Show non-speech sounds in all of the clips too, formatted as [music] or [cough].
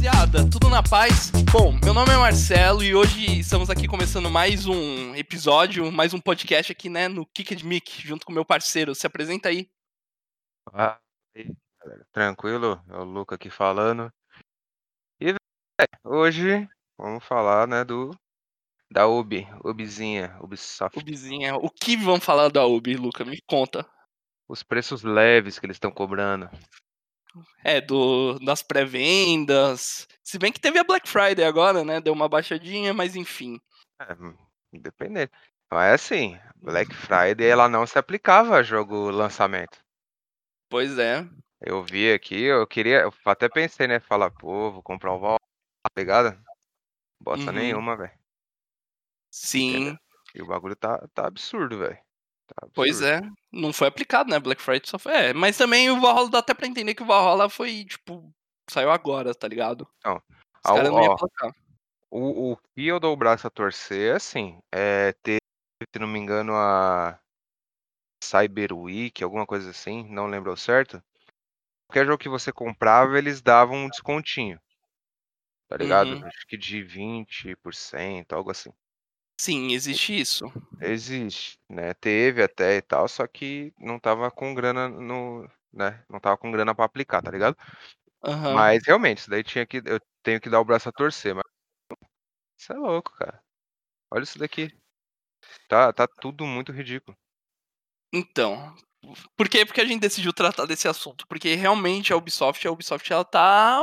Rapaziada, tudo na paz? Bom, meu nome é Marcelo e hoje estamos aqui começando mais um episódio, mais um podcast aqui, né, no Kicked Mic, junto com meu parceiro. Se apresenta aí. Ah, tranquilo? É o Luca aqui falando. E hoje vamos falar, né, do da Ubi, Ubizinha, Ubisoft. Ubizinha, o que vão falar da Ubi, Luca? Me conta. Os preços leves que eles estão cobrando. É, do, das pré-vendas. Se bem que teve a Black Friday agora, né? Deu uma baixadinha, mas enfim. É, hum, independente. Mas assim, Black Friday ela não se aplicava a jogo lançamento. Pois é. Eu vi aqui, eu queria, eu até pensei, né, falar, pô, vou comprar o Valhalla, tá ligado? Bosta Uhum. nenhuma, velho. Sim, E o bagulho tá, tá absurdo, velho. Tá pois é. Não foi aplicado, né? Black Friday só foi. É, mas também o Valhalla dá até pra entender que o Valhalla foi, tipo, saiu agora, tá ligado? Então, Os caras não iam. O, o que eu dou o braço a torcer, assim, é ter, se não me engano, a Cyber Week, alguma coisa assim, não lembro ao certo. Qualquer jogo que você comprava, eles davam um descontinho, tá ligado? Uhum. Acho que de 20%, algo assim. Sim, existe isso. Existe, né? Teve até e tal, só que não tava com grana no, né? Não tava com grana pra aplicar, tá ligado? Aham. Mas realmente, isso daí tinha que, eu tenho que dar o braço a torcer, mas isso é louco, cara. Olha isso daqui. Tá, tá tudo muito ridículo. Então, por que porque a gente decidiu tratar desse assunto? Porque realmente a Ubisoft, a Ubisoft ela tá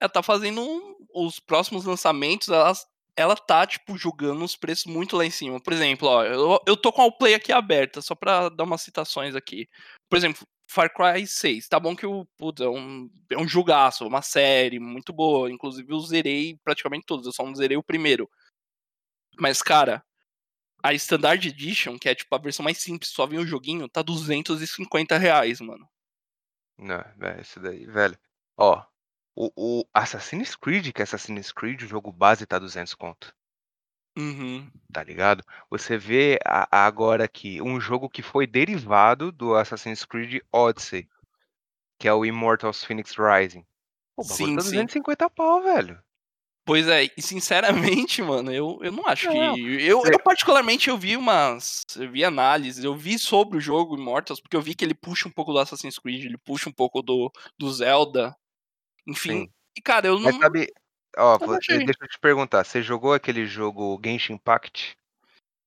ela tá fazendo os próximos lançamentos, ela ela tá tipo jogando os preços muito lá em cima. Por exemplo, ó, eu, eu tô com a Play aqui aberta, só pra dar umas citações aqui. Por exemplo, Far Cry 6, tá bom que o putz, é um é um jogaço, uma série muito boa, inclusive eu zerei praticamente todos, eu só não zerei o primeiro. Mas cara, a Standard Edition, que é tipo a versão mais simples, só vem o joguinho, tá 250 reais, mano. Não, é isso daí, velho. Ó, o, o Assassin's Creed, que é Assassin's Creed, o jogo base tá 200 conto, Uhum. tá ligado? Você vê a- agora aqui um jogo que foi derivado do Assassin's Creed Odyssey, que é o Immortals Phoenix Rising. Pô, Sim, tá sim. 250 pau, velho. Pois é, e sinceramente, [laughs] mano, eu, eu não acho Não, que. Eu, eu, particularmente, eu vi umas. Eu vi análises, eu vi sobre o jogo Immortals, porque eu vi que ele puxa um pouco do Assassin's Creed, ele puxa um pouco do, do Zelda. Enfim. Sim. E, cara, eu Mas não. sabe, ó, não vo- achei. deixa eu te perguntar, você jogou aquele jogo Genshin Impact?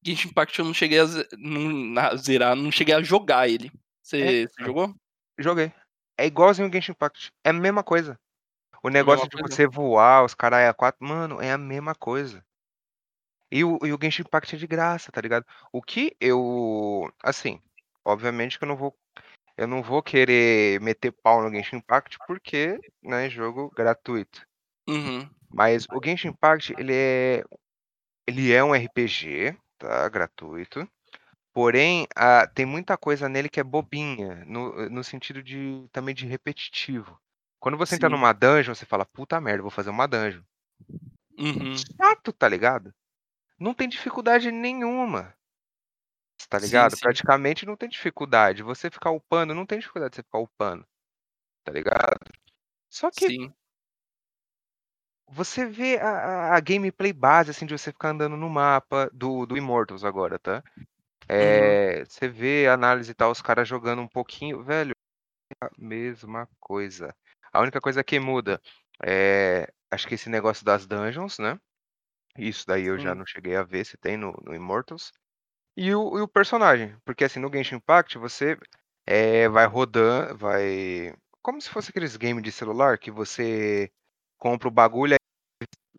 Genshin Impact eu não cheguei a, não- a zerar, não cheguei a jogar ele. Você você jogou? Joguei. É igualzinho o Genshin Impact. É a mesma coisa. O É negócio de você voar, os caras é a quatro. Mano, é a mesma coisa. E o, e o Genshin Impact é de graça, tá ligado? O que eu. Assim, obviamente que eu não vou. Eu não vou querer meter pau no Genshin Impact porque, né, jogo gratuito. Uhum. Mas o Genshin Impact, ele é. Ele é um RPG, tá? Gratuito. Porém, ah, tem muita coisa nele que é bobinha, no, no sentido de também de repetitivo. Quando você entra Sim. numa dungeon, você fala, puta merda, vou fazer uma dungeon. Uhum. Chato, tá ligado? Não tem dificuldade nenhuma. Tá Sim, ligado? sim. Praticamente não tem dificuldade. Você ficar upando, não tem dificuldade de você ficar upando. Tá ligado? Só que Sim. você vê a, a- a gameplay base, assim, de você ficar andando no mapa do, do Immortals agora, tá? Uhum. É, você vê a análise e tal, os caras jogando um pouquinho, velho, é a mesma coisa. A única coisa que muda é, acho que esse negócio das dungeons, né? Isso daí eu já não cheguei a ver se tem no, no Immortals. E o, e o personagem, porque assim, no Genshin Impact você é, vai rodando, vai... Como se fosse aqueles games de celular que você compra o bagulho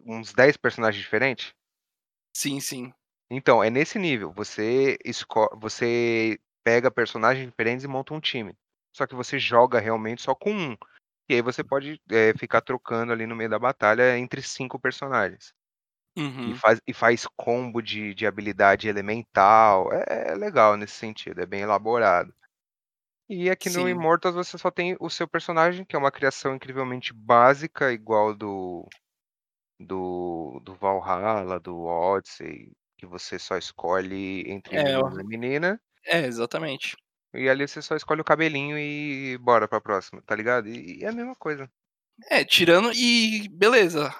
e uns 10 personagens diferentes. Sim, sim. Então, é nesse nível. Você esco... você pega personagens diferentes e monta um time. Só que você joga realmente só com um. E aí você pode é, ficar trocando ali no meio da batalha entre cinco personagens. E Uhum. faz, e faz combo de, de habilidade elemental. É, é legal nesse sentido, é bem elaborado. E aqui no Sim. Immortals você só tem o seu personagem, que é uma criação incrivelmente básica, igual do do, do Valhalla, do Odyssey, que você só escolhe entre É, menino e menina, É, exatamente. e ali você só escolhe o cabelinho e bora pra próxima, tá ligado? E, e é a mesma coisa. É, tirando e beleza.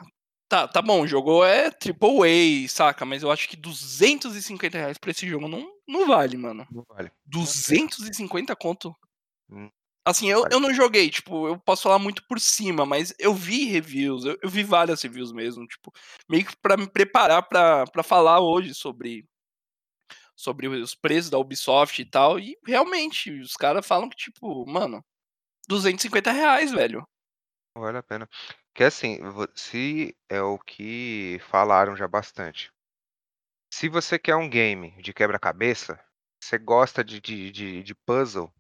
Tá, tá bom, o jogo é triple A, saca? Mas eu acho que 250 reais pra esse jogo não, não vale, mano. Não vale. 250 conto? Hum. Assim, eu, Vale. eu não joguei, tipo, eu posso falar muito por cima, mas eu vi reviews, eu, eu vi várias reviews mesmo, tipo, meio que pra me preparar pra, pra falar hoje sobre, sobre os preços da Ubisoft e tal, e realmente, os caras falam que, tipo, mano, 250 reais, velho. Vale a pena. Que assim, vo- se é o que falaram já bastante. Se você quer um game de quebra-cabeça, você gosta de, de, de, de puzzle.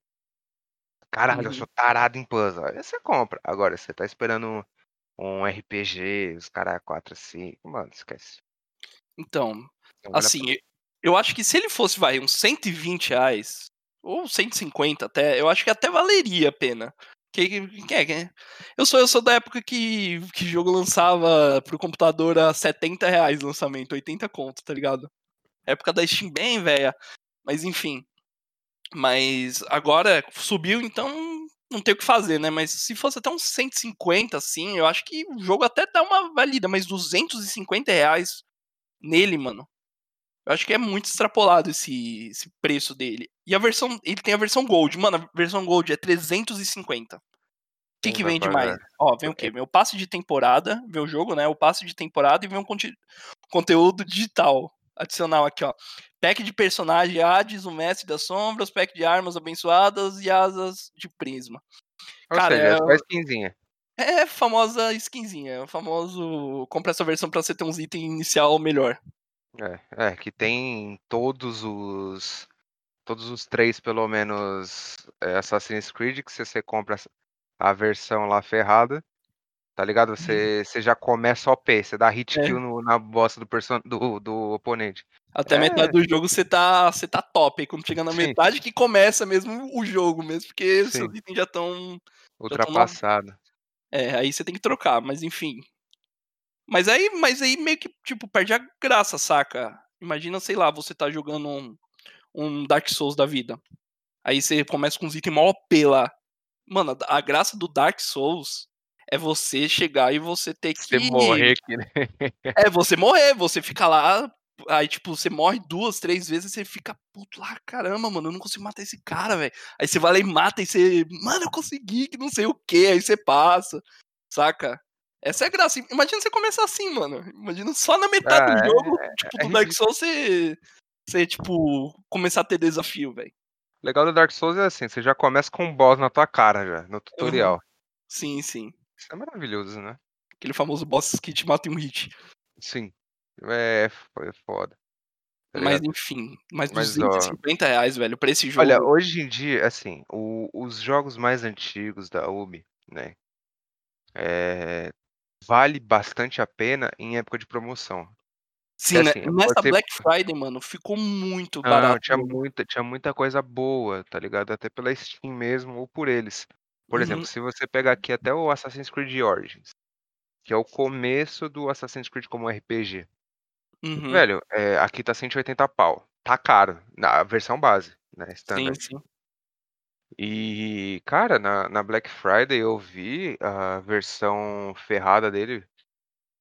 Caralho, eu Uhum. sou tarado em puzzle. Aí você compra. Agora, você tá esperando um, um RPG, os caras 4, 5. Mano, esquece. Então, a assim, eu- eu acho que se ele fosse, vai, uns 120 reais, ou 150 até, eu acho que até valeria a pena. Que, que, que é, é? Eu sou, eu sou da época que, que jogo lançava pro computador a 70 reais lançamento, 80 conto, tá ligado? Época da Steam bem velha. Mas enfim. Mas agora subiu, então não tem o que fazer, né? Mas se fosse até uns 150, assim, eu acho que o jogo até dá uma valida, mas 250 reais nele, mano. Eu acho que é muito extrapolado esse, esse preço dele. E a versão. Ele tem a versão Gold. Mano, a versão Gold é 350. O que, que vem demais? Ó, vem o quê? Vem o passe de temporada, vem o jogo, né? O passe de temporada e vem um conte- conteúdo digital adicional aqui, ó. Pack de personagem Hades, o Mestre das Sombras, pack de armas abençoadas e asas de prisma. Ou Cara, seja, é- é só skinzinha. É famosa skinzinha, é o famoso compra essa versão pra você ter uns itens inicial melhor. É, é, que tem todos os. Todos os três, pelo menos, é, Assassin's Creed, que se você compra a versão lá ferrada, tá ligado? Você, você já começa OP, você dá hit É. kill no- na bosta do, person... do, do oponente. Até É. metade do jogo você tá, você tá top. Aí quando chega na Sim. metade que começa mesmo o jogo mesmo, porque Sim. seus itens já estão. Ultrapassado. É, aí você tem que trocar, mas enfim. Mas aí, mas aí meio que, tipo, perde a graça, saca? Imagina, sei lá, você tá jogando um, um Dark Souls da vida. Aí você começa com uns itens mó OP lá. Mano, a graça do Dark Souls é você chegar e você ter que. Você morrer aqui, né? É, você morrer, você fica lá, aí tipo, você morre duas, três vezes, você fica puto lá, caramba, mano, eu não consigo matar esse cara, velho. Aí você vai lá e mata e você, mano, eu consegui, que não sei o que, aí você passa, saca? Essa é a graça. Imagina você começar assim, mano. Imagina só na metade Ah, do é- jogo, tipo, é do Dark. Souls, você, você, tipo, começar a ter desafio, velho. O legal do Dark Souls é assim, você já começa com um boss na tua cara já, no tutorial. Sim, sim. Isso é maravilhoso, né? Aquele famoso boss que te mata em um hit. Sim. É, foi foda. tá Mas enfim, mais Mas, ó, 250 reais, velho, pra esse jogo. Olha, hoje em dia, assim, o- os jogos mais antigos da Ubi, né? é, vale bastante a pena em época de promoção. Sim, né? assim, Nessa você- Black Friday, mano, ficou muito Não, barato. tinha o jogo. muita, tinha muita coisa boa, tá ligado? Até pela Steam mesmo ou por eles. Por Uhum. exemplo, se você pegar aqui até o Assassin's Creed Origins, que é o começo do Assassin's Creed como RPG. Uhum. Velho, é, aqui tá 180 pau. Tá caro, na versão base, né? Sim, Standard. sim. E, cara, na, na Black Friday eu vi a versão ferrada dele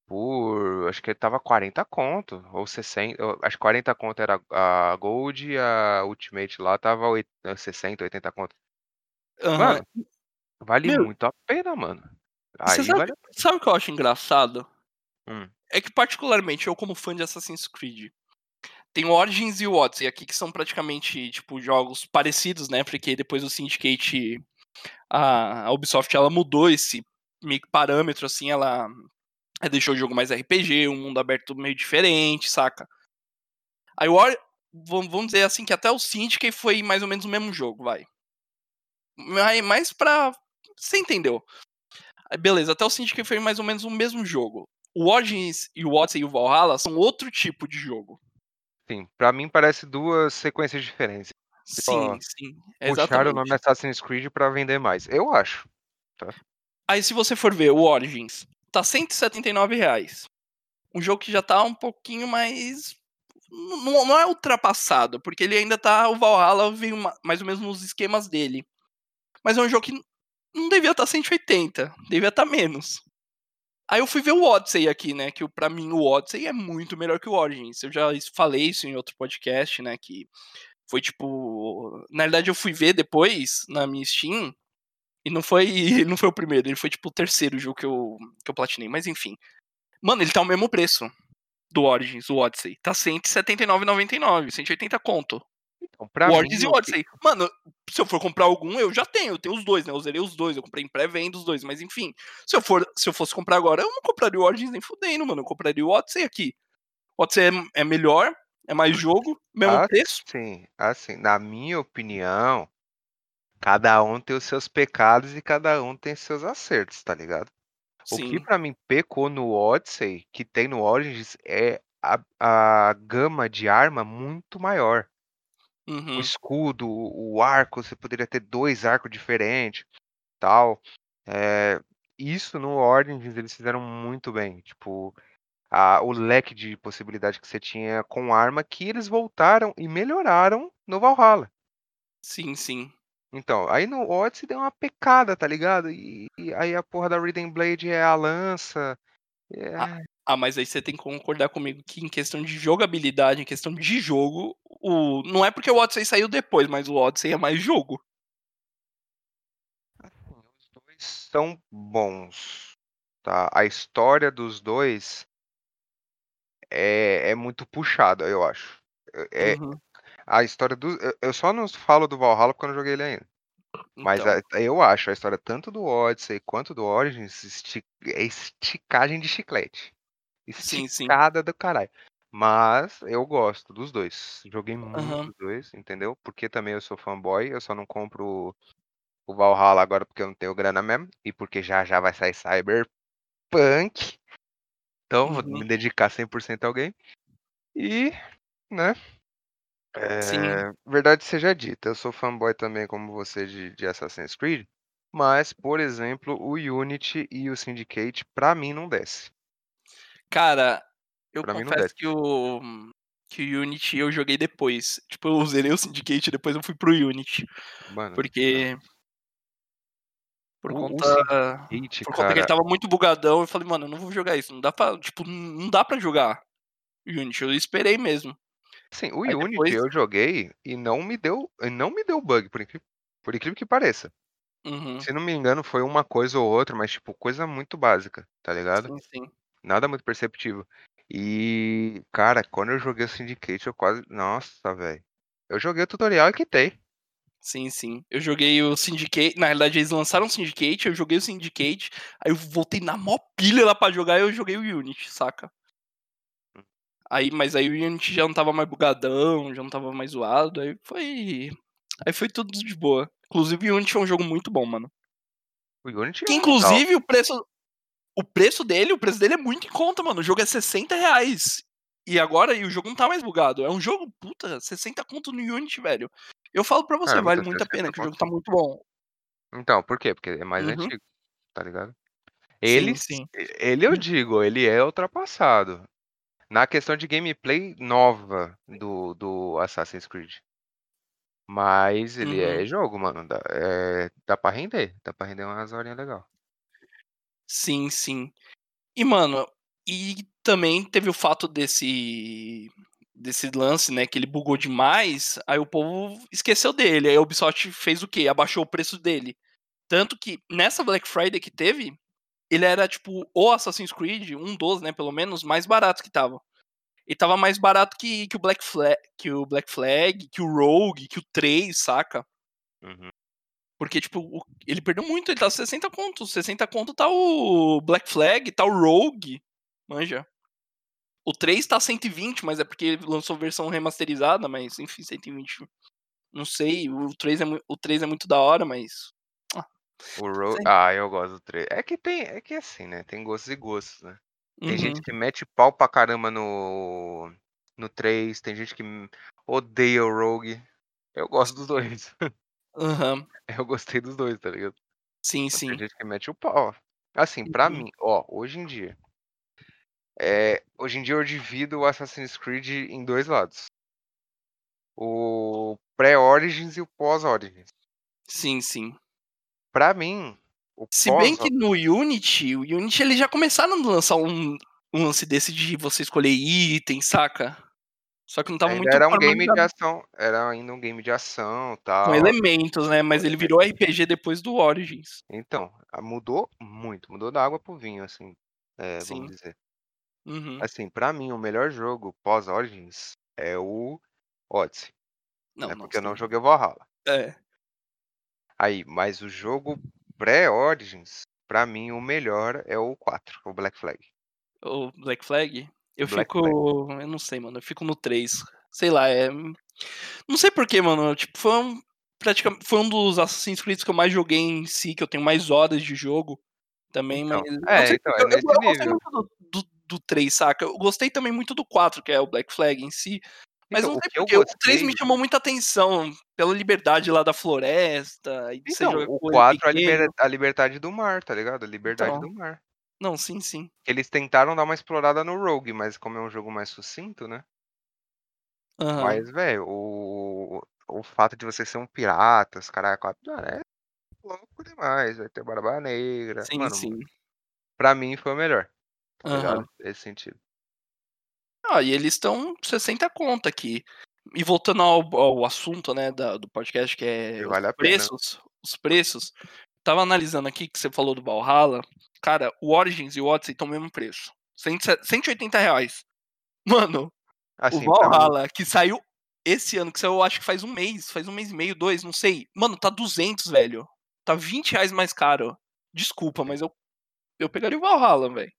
por. Acho que ele tava 40 conto, ou 60. eu- Acho que 40 conto era a Gold e a Ultimate lá tava oit- 60, 80 conto. Aham. Mano, vale Meu- muito a pena, mano. Você Aí sabe, vale sabe o que eu acho engraçado? Hum. É que, particularmente, eu, como fã de Assassin's Creed, tem o Origins e o Odyssey aqui, que são praticamente, tipo, jogos parecidos, né? Porque depois do Syndicate, a, Ubisoft, ela mudou esse parâmetro, assim, ela, deixou o jogo mais RPG, um mundo aberto meio diferente, saca? Aí o vamos dizer assim, que até o Syndicate foi mais ou menos o mesmo jogo, vai. Mas mais pra... Você entendeu? Beleza, até o Syndicate foi mais ou menos o mesmo jogo. o Origins e o Odyssey e o Valhalla são outro tipo de jogo. Sim, pra mim parece duas sequências diferentes. Sim, sim, Puxaram o nome Assassin's Creed pra vender mais. Eu acho. Aí se você for ver o Origins, tá 179 reais. Um jogo que já tá um pouquinho mais. Não, não é ultrapassado, porque ele ainda tá. O Valhalla veio ma- mais ou menos nos esquemas dele. Mas é um jogo que não devia estar 180, devia estar menos. Aí eu fui ver o Odyssey aqui, né? Que pra mim o Odyssey é muito melhor que o Origins. Eu já falei isso em outro podcast, né? Que foi tipo. Na verdade, eu fui ver depois na minha Steam. E não foi, [laughs] não foi o primeiro, ele foi tipo o terceiro jogo que eu, que eu platinei. Mas enfim. Mano, ele tá o mesmo preço do Origins, o Odyssey. Tá R$ 179,99, 180 conto. Então, pra o mim, e que- Odyssey. Mano, se eu for comprar algum, eu já tenho. Eu tenho os dois, né? Eu zerei os dois. Eu comprei em pré-venda os dois. Mas enfim, se eu, for, se eu fosse comprar agora, eu não compraria o Origins nem fudendo, mano. Eu compraria o Odyssey aqui. O Odyssey é, é melhor, é mais jogo, mesmo Ah, preço. Sim, assim, na minha opinião, cada um tem os seus pecados e cada um tem seus acertos, tá ligado? O que Sim, pra mim pecou no Odyssey, que tem no Origins, é a, a gama de arma muito maior. O uhum, escudo, o arco, você poderia ter dois arcos diferentes, tal. É, isso no Origins eles fizeram muito bem. Tipo, a- o leque de possibilidade que você tinha com arma que eles voltaram e melhoraram no Valhalla. sim, sim. Então, aí no Odyssey deu uma pecada, tá ligado? E, e aí a porra da Rhythm Blade é a lança. É, Ah, mas aí você tem que concordar comigo que em questão de jogabilidade, em questão de jogo, o... não é porque o Odyssey saiu depois, mas o Odyssey é mais jogo. os dois são bons, tá? A história dos dois é, é muito puxada, eu acho. É, Uhum, a história do. eu- só não falo do Valhalla porque eu não joguei ele ainda. Mas então, a- eu acho a história tanto do Odyssey quanto do Origins esti- é esticagem de chiclete. Sim, sim. Esticada do caralho. Mas eu gosto dos dois. Joguei muito Aham, os dois, entendeu? Porque também eu sou fanboy, eu só não compro o Valhalla agora porque eu não tenho grana mesmo. E porque já já vai sair Cyberpunk. Então vou uhum, me dedicar 100% ao game. E, né? sim. É, verdade seja dita, eu sou fanboy também como você de, de Assassin's Creed. Mas, por exemplo, o Unity e o Syndicate, pra mim, não desce. Cara, eu Pra não confesso que o que o Unity eu joguei depois. Tipo, eu zerei o Syndicate e depois eu fui pro Unity. Mano, não. Porque. Por O, o conta. Syndicate, Por conta que ele cara. tava muito bugadão, eu falei, mano, eu não vou jogar isso. Não dá pra. Tipo, não dá pra jogar Unity. Eu esperei mesmo. Sim, o Aí Unity depois. eu joguei e não me deu, não me deu bug, por incrível, por incrível que pareça. Uhum, Se não me engano, foi uma coisa ou outra, mas tipo, coisa muito básica, tá ligado? sim, sim. Nada muito perceptível. E, cara, quando eu joguei o Syndicate, eu quase. Nossa, velho. Eu joguei o tutorial e quitei. Sim, sim. Eu joguei o Syndicate. Na realidade, eles lançaram o Syndicate, eu joguei o Syndicate, aí eu voltei na mó pilha lá pra jogar e eu joguei o Unity, saca? Aí, mas aí o Unity já não tava mais bugadão, já não tava mais zoado, aí foi. Aí foi tudo de boa. Inclusive, o Unity é um jogo muito bom, mano. O Unity Que é legal. inclusive o preço. O preço dele, o preço dele é muito em conta, mano. O jogo é 60 reais. E agora, e o jogo não tá mais bugado. É um jogo, puta, 60 conto no Unity, velho. Eu falo pra você, Caramba, vale muito a 60 pena, que o jogo tá muito bom. Então, por quê? Porque é mais Uhum. antigo, tá ligado? Ele, Sim, sim. ele eu digo, ele é ultrapassado. Na questão de gameplay nova do, do Assassin's Creed. Mas ele Uhum. é jogo, mano. Dá, é, dá pra render. Dá pra render umas horinhas legal. Sim, sim. E, mano, e também teve o fato desse desse lance, né, que ele bugou demais, aí o povo esqueceu dele. Aí a Ubisoft fez o quê? Abaixou o preço dele. Tanto que nessa Black Friday que teve, ele era tipo o Assassin's Creed, um dos, né, pelo menos, mais barato que tava. E tava mais barato que, que o Black Flag, que o Black Flag, que o Rogue, que o 3, saca? Uhum. Porque, tipo, o- ele perdeu muito, ele tá 60 conto. 60 conto tá o Black Flag, tá o Rogue, manja. O 3 tá 120, mas é porque lançou versão remasterizada, mas enfim, 120. Não sei, o 3 é, o 3 é muito da hora, mas. O Ro... Sim. Ah, eu gosto do 3. É que tem. É que é assim, né? Tem gostos e gostos, né? Tem Uhum. gente que mete pau pra caramba no, no 3, tem gente que odeia o Rogue. Eu gosto dos dois. [laughs] Aham. [laughs] Eu gostei dos dois, tá ligado? Sim, sim. Tem gente que mete o pau. Assim, pra Uhum. mim, ó, hoje em dia. É, hoje em dia eu divido o Assassin's Creed em dois lados. O pré-Origins e o pós-Origins. Sim, sim. Pra mim, o Se bem pós que no Unity, o Unity eles já começaram a lançar um, um lance desse de você escolher item, saca? Só que não tava ainda muito era um game de ação. Era ainda um game de ação com tal. elementos, né? Mas com ele virou RPG depois do Origins. Então, mudou muito. Mudou da água pro vinho, assim. é, vamos dizer. Uhum. Assim, pra mim, o melhor jogo pós-Origins é o Odyssey. Não, né? não, Porque eu não joguei o Valhalla. É. Aí, mas o jogo pré-Origins, pra mim, o melhor é o 4, o Black Flag. O Black Flag, eu Black fico. Flag. Eu não sei, mano. Eu fico no 3. Sei lá, é. Não sei porquê, mano. Tipo, foi um. Praticamente, foi um dos Assassin's Creed que eu mais joguei em si, que eu tenho mais horas de jogo também, Então, mas. É, sei então, porque é eu, eu, eu gostei muito do, do, do 3, saca? Eu gostei também muito do 4, que é o Black Flag em si. Mas Então, não o sei que eu porquê, o 3 me chamou muita atenção pela liberdade lá da floresta, e Então, o com ele 4 é a, liber- a liberdade do mar, tá ligado? A liberdade Então, do mar. Não, sim, sim. Eles tentaram dar uma explorada no Rogue, mas como é um jogo mais sucinto, né? Aham. Mas, velho, o, o fato de você ser um pirata, os caras é louco demais. Vai ter Barba Negra. Sim, Mano, sim. pra mim foi o melhor, ligado? Nesse sentido. Ah, e eles estão 60 conta aqui. E voltando ao, ao assunto, né, da- do podcast, que é os vale pena. preços, os preços. Tava analisando aqui que você falou do Valhalla. Cara, o Origins e o Odyssey estão o mesmo preço. 100 180 reais. [laughs] Mano, o Assim, pra mim, Valhalla, que saiu esse ano, que saiu acho que faz um mês, faz um mês e meio, dois, não sei. Mano, tá 200, velho. Tá 20 reais mais caro. Desculpa, mas eu, eu pegaria o Valhalla, velho.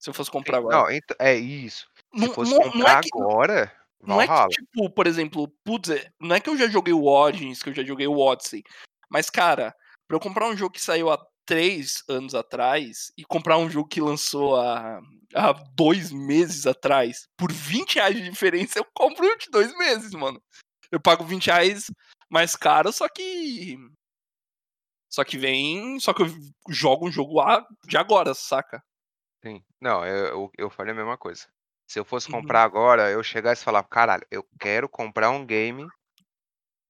Se eu fosse comprar agora. não, então, é isso. Se Não, fosse não, não comprar é que, agora, Não é que, tipo, por exemplo, putz, é- não é que eu já joguei o Origins, que eu já joguei o Odyssey. Mas, cara, pra eu comprar um jogo que saiu há três anos atrás e comprar um jogo que lançou há, há dois meses atrás, por 20 reais de diferença, eu compro de dois meses, mano. Eu pago 20 reais mais caro, só que. Só que vem. Só que eu jogo um jogo de agora, saca? Sim. Não, eu, eu, eu falei a mesma coisa. Se eu fosse Uhum. comprar agora, eu chegasse e falar, caralho, eu quero comprar um game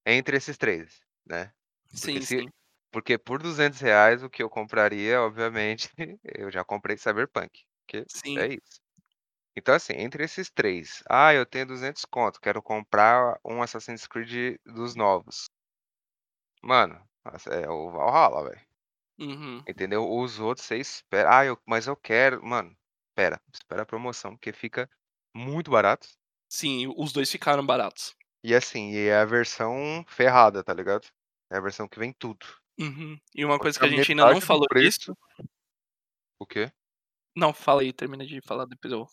entre esses três, né? Sim, Porque se, sim. Porque por 200 reais o que eu compraria, obviamente, [laughs] eu já comprei Cyberpunk. Que Sim. é isso. Então, assim, entre esses três, ah, eu tenho 200 conto, quero comprar um Assassin's Creed dos novos. Mano, é o Valhalla, velho. Uhum. Entendeu? Os outros você espera. Ah, eu, mas eu quero. Mano, espera. Espera a promoção, porque fica muito barato. Sim, os dois ficaram baratos. E assim, e é a versão ferrada, tá ligado? É a versão que vem tudo. Uhum. E uma coisa que a gente ainda não falou preço. disso. O quê? Não, fala aí, termina de falar depois eu.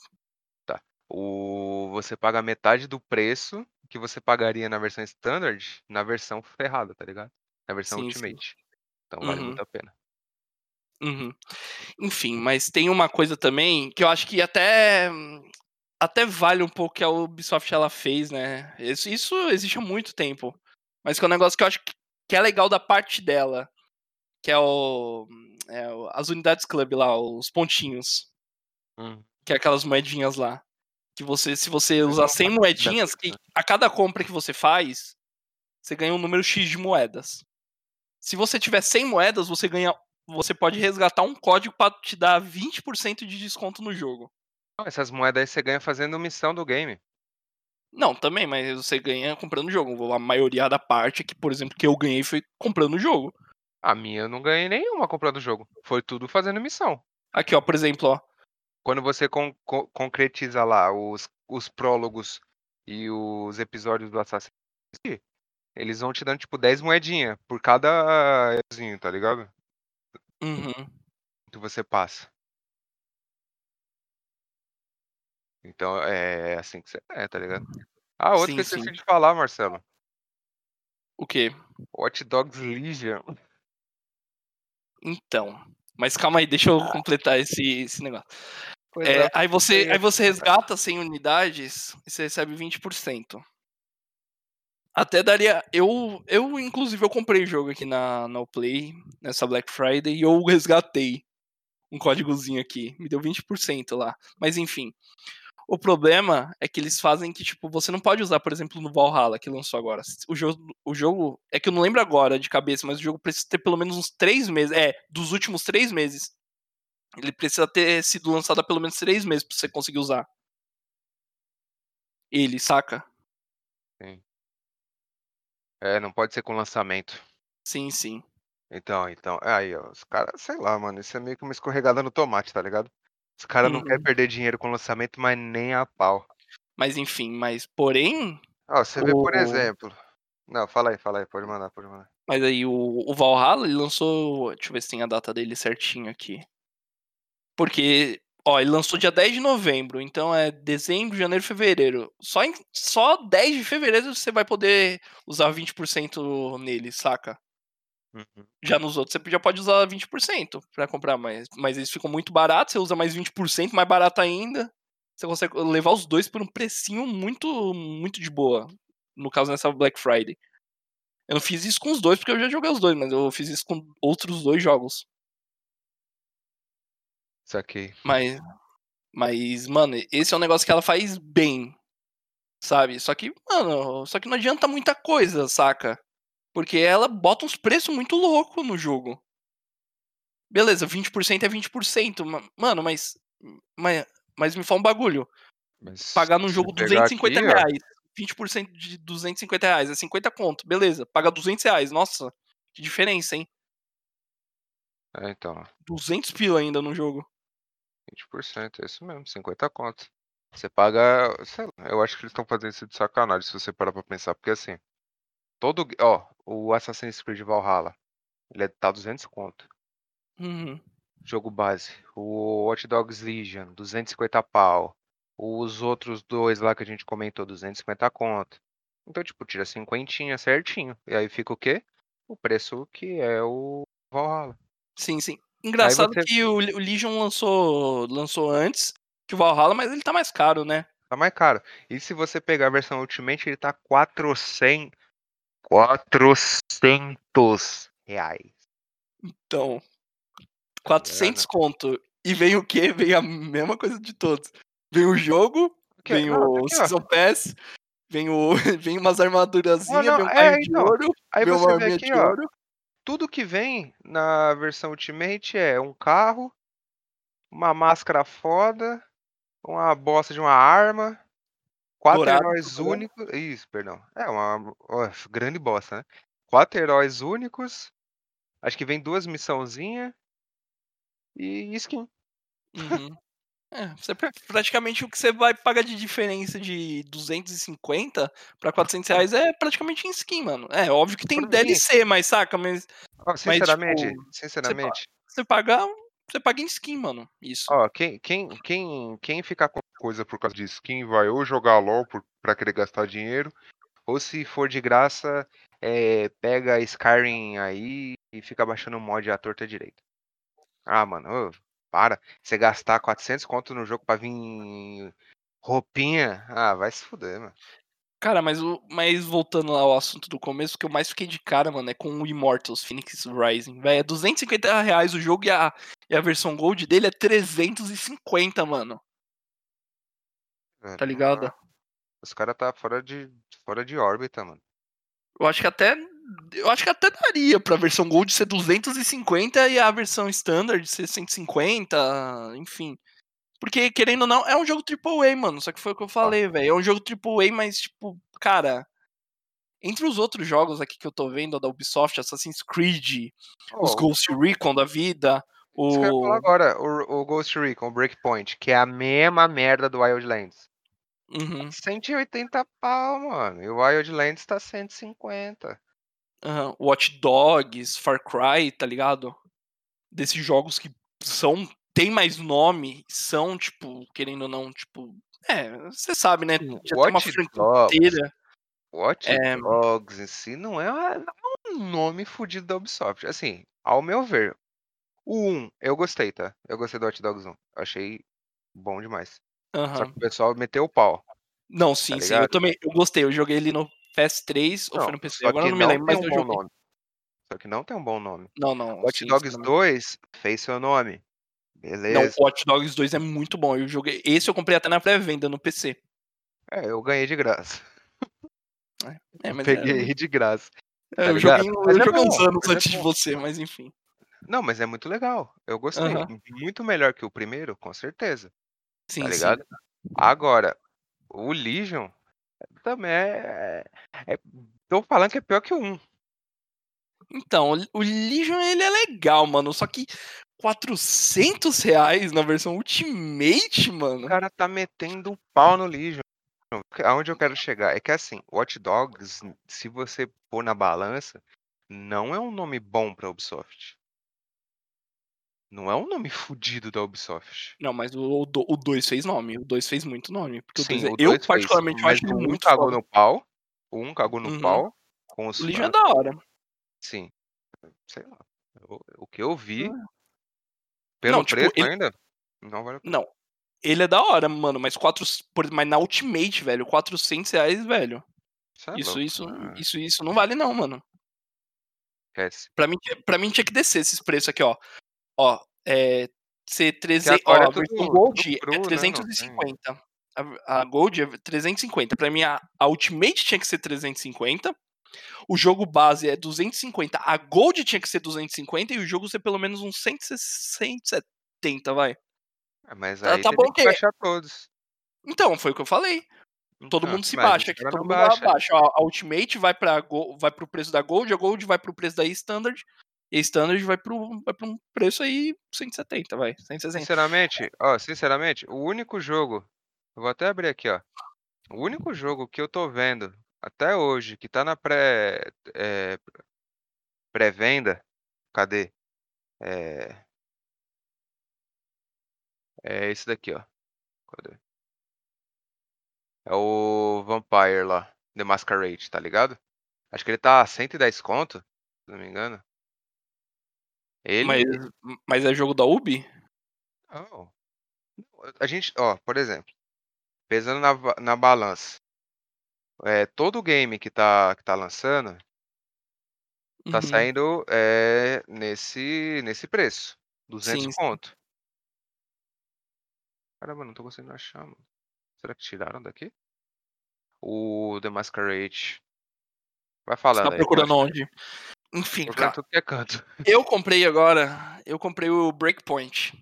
Tá. O... Você paga metade do preço que você pagaria na versão standard na versão ferrada, tá ligado? Na versão Sim, sim. Ultimate. Então vale Uhum. muito a pena. Uhum. Enfim, mas tem uma coisa também que eu acho que até até vale um pouco que a Ubisoft ela fez, né? Isso, isso existe há muito tempo. Mas que é um negócio que eu acho que, que é legal da parte dela, que é o, é o- as unidades club lá, os pontinhos, Hum. que é aquelas moedinhas lá. Que você, se você usar não 100 faço moedinhas, que a cada compra que você faz, você ganha um número X de moedas. Se você tiver 100 moedas, você ganha, você pode resgatar um código para te dar 20% de desconto no jogo. Essas moedas aí você ganha fazendo missão do game. Não, também, mas você ganha comprando o jogo. A maioria da parte que, por exemplo, que eu ganhei foi comprando o jogo. A minha eu não ganhei nenhuma comprando o jogo. Foi tudo fazendo missão. Aqui, ó, por exemplo, ó. Quando você con- con- concretiza lá os, os prólogos e os episódios do Assassin's Creed, eles vão te dando tipo 10 moedinhas por cada tá ligado? Uhum. Que você passa. Então é assim que você é, tá ligado? Ah, outro Sim, que eu esqueci sim. de falar, Marcelo. O quê? Watch Dogs Legion. Então. Mas calma aí, deixa eu completar esse, esse negócio. É, é, aí você, aí você resgata 100 unidades e você recebe 20%. Até daria. Eu, eu inclusive, eu comprei o jogo aqui na, na Play, nessa Black Friday, e eu resgatei um códigozinho aqui. Me deu 20% lá. Mas enfim. O problema é que eles fazem que, tipo, você não pode usar, por exemplo, no Valhalla, que lançou agora. O jogo, o jogo. É que eu não lembro agora de cabeça, mas o jogo precisa ter pelo menos uns três meses. É, dos últimos três meses. Ele precisa ter sido lançado há pelo menos três meses pra você conseguir usar. Ele, saca? É, não pode ser com lançamento. Sim, sim. Então, então. Aí, ó. Os caras, sei lá, mano. Isso é meio que uma escorregada no tomate, tá ligado? Os caras não Uhum. querem perder dinheiro com lançamento, mas nem a pau. Mas enfim, mas porém. Ó, você vê, por O- exemplo. Não, fala aí, fala aí, pode mandar, pode mandar. Mas aí o, o Valhalla, ele lançou. Deixa eu ver se tem a data dele certinho aqui. Porque, ó, ele lançou dia 10 de novembro, então é dezembro, janeiro, fevereiro. Só, em, só 10 de fevereiro você vai poder usar 20% nele, saca? Uhum. Já nos outros você já pode usar 20% pra comprar, mas, mas eles ficam muito baratos, você usa mais 20%, mais barato ainda. Você consegue levar os dois por um precinho muito, muito de boa. No caso, nessa Black Friday. Eu não fiz isso com os dois, porque eu já joguei os dois, mas eu fiz isso com outros dois jogos. Isso aqui. Mas, mas, mano, esse é um negócio que ela faz bem, sabe? Só que, mano, só que não adianta muita coisa, saca? Porque ela bota uns preços muito loucos no jogo. Beleza, 20% é 20%, ma- mano, mas, mas, mas me fala um bagulho. Mas Pagar num jogo pegar 250 aqui, ó, reais, 20% de 250 reais, é 50 conto, beleza. Paga 200 reais, nossa, que diferença, hein? É, então, ó, 200 pila ainda no jogo. 20%, é isso mesmo, 50 conto. Você paga, sei lá, eu acho que eles estão fazendo isso de sacanagem, se você parar pra pensar, porque assim, todo, ó, o Assassin's Creed Valhalla, ele é, tá 200 conto, Uhum. jogo base. O Watch Dogs Legion, 250 pau. Os outros dois lá que a gente comentou, 250 conto. Então, tipo, tira cinquentinha certinho. E aí fica o quê? O preço que é o Valhalla. Sim, sim. Engraçado você- que o, o Legion lançou, lançou antes que o Valhalla, mas ele tá mais caro, né? Tá mais caro. E se você pegar a versão Ultimate, ele tá 400. 400 reais. Então, 400 conto. E vem o quê? Vem a mesma coisa de todos. Vem o jogo, Aqui, vem não, o aqui. Season Pass, vem, o, [laughs] vem umas armadurazinhas, não, vem um é, de então. ouro, Aí vem você uma vê arminha aqui, de ó. ouro. Tudo que vem na versão Ultimate é um carro, uma máscara foda, uma bosta de uma arma, quatro Dourado, heróis dourado. únicos. Isso, perdão. É uma ó, grande bosta, né? Quatro heróis únicos. Acho que vem duas missãozinhas e skin. Uhum. É, você, pra- praticamente o que você vai pagar de diferença de 250 pra 400 reais é praticamente em skin, mano. É, óbvio que tem DLC, mas saca, mas Ó, sinceramente, tipo, sinceramente, você paga, você paga em skin, mano. Isso. ó, quem, quem, quem, quem ficar com coisa por causa de skin vai ou jogar LOL por, pra querer gastar dinheiro, ou se for de graça, é, pega Skyrim aí e fica baixando mod à torta direita. Ah, mano, ô, para. Você gastar 400 conto no jogo pra vir roupinha, ah, vai se fuder, mano. Cara, mas, o, mas voltando lá ao assunto do começo, o que eu mais fiquei de cara, mano, é com o Immortals Phoenix Rising. Véi, é 250 reais o jogo e a, e a versão Gold dele é 350, mano. velho. Tá ligado? Ah, Os caras tá fora de, fora de órbita, mano. Eu acho que até. Eu acho que até daria pra versão Gold ser 250 e a versão Standard ser 150, enfim. Porque, querendo ou não, é um jogo AAA, mano. Só que foi o que eu falei, velho. É um jogo AAA, mas, tipo, cara. Entre os outros jogos aqui que eu tô vendo da Ubisoft, Assassin's Creed, os Ó, Ghost Recon da vida, Isso que eu ia falar o. agora, o, o Ghost Recon, o Breakpoint, que é a mesma merda do Wildlands. Uhum, 180 pau, mano. E o Wildlands tá 150. aham, Watch Dogs, Far Cry, tá ligado? Desses jogos que são. Tem mais nome, são, tipo, querendo ou não, tipo. É, você sabe, né? Já tem uma Watch franquia Dogs. inteira. Watch É. Dogs em si não é, não é um nome fudido da Ubisoft. Assim, ao meu ver, o 1, eu gostei, tá? Eu gostei do Watch Dogs 1. Eu achei bom demais. Só que o pessoal meteu o pau. Não, sim, sim. Eu também eu gostei. Eu joguei ele no PS3 ou foi no PC? Agora não me lembro, mas um eu joguei. nome. Só que não tem um bom nome. Não, não. Watch sim, Dogs sim, não. 2 fez seu nome. Não, Beleza. Watch Dogs 2 é muito bom. Eu joguei. Esse eu comprei até na pré-venda no PC. É, eu ganhei de graça. [laughs] É, mas Peguei é, de graça. é, tá eu ligado? joguei, um- Mas eu é joguei bom, uns anos é antes de você, mas enfim. Não, mas é muito legal. Eu gostei. Aham. Muito melhor que o primeiro, com certeza. Sim, tá sim. ligado? Agora, o Legion também é, é. Tô falando que é pior que o 1. Então, o Legion ele é legal, mano. Só que 400 reais na versão Ultimate, O mano. cara tá metendo o pau no Legion. Aonde eu quero chegar é que assim, Watch Dogs, se você pôr na balança, não é um nome bom pra Ubisoft. Não é um nome [laughs] fudido da Ubisoft. Não, mas o 2 fez nome. O 2 fez muito nome. Porque o Sim, 2 é... o Eu, 2 fez, particularmente, eu mas acho ele o 1 muito cagou foda. no pau. O 1 cagou no Uhum. pau com os O Legion é da hora. Sim. Sei lá. O, o que eu vi, Ah. Pelo Não, tipo, preço ele- ainda, não vale. Não. Ele é da hora, mano. Mas, 4... por- mas na Ultimate, velho, 400 reais, velho. Isso é Isso, louco. isso, Ah, isso, isso não vale, não, mano. Esquece. Pra mim, pra mim tinha que descer esses preços aqui, ó. Ó, é. Ser 300. Ó, é tudo- Gold tudo cru, né, é não 350. A, a Gold é 350. Pra mim, a, a Ultimate tinha que ser 350. O jogo base é 250. A Gold tinha que ser 250 e o jogo ser pelo menos uns 170, vai. Ah, Mas Tá- aí tá teria bom que baixar todos. Então, foi o que eu falei. Todo Então, mundo se baixa aqui, todo não mundo baixa. abaixa. A, a Ultimate vai, pra, Go- vai pro preço da Gold, a Gold vai pro preço da Standard, e a Standard vai pro, vai pro um preço aí 170, vai, 160. Sinceramente, ó, sinceramente, o único jogo, eu vou até abrir aqui, ó. O único jogo que eu tô vendo até hoje que tá na pré é, pré-venda, cadê? É é esse daqui, ó. Cadê? É o Vampire lá, The Masquerade, tá ligado? Acho que ele tá a 110 conto, se não me engano. Ele Mas, mas é jogo da Ubi? Não. A gente, ó, por exemplo, pesando na, na balança, é, todo game que tá, que tá lançando tá Uhum. saindo é, nesse, nesse preço, 200 Sim, sim. conto. Caramba, não tô conseguindo achar, mano. Será que tiraram daqui? O The Masquerade. Vai Você falando tá aí. procurando acho. onde? Enfim, Procurando cara, tudo que é canto. eu comprei agora, eu comprei o Breakpoint,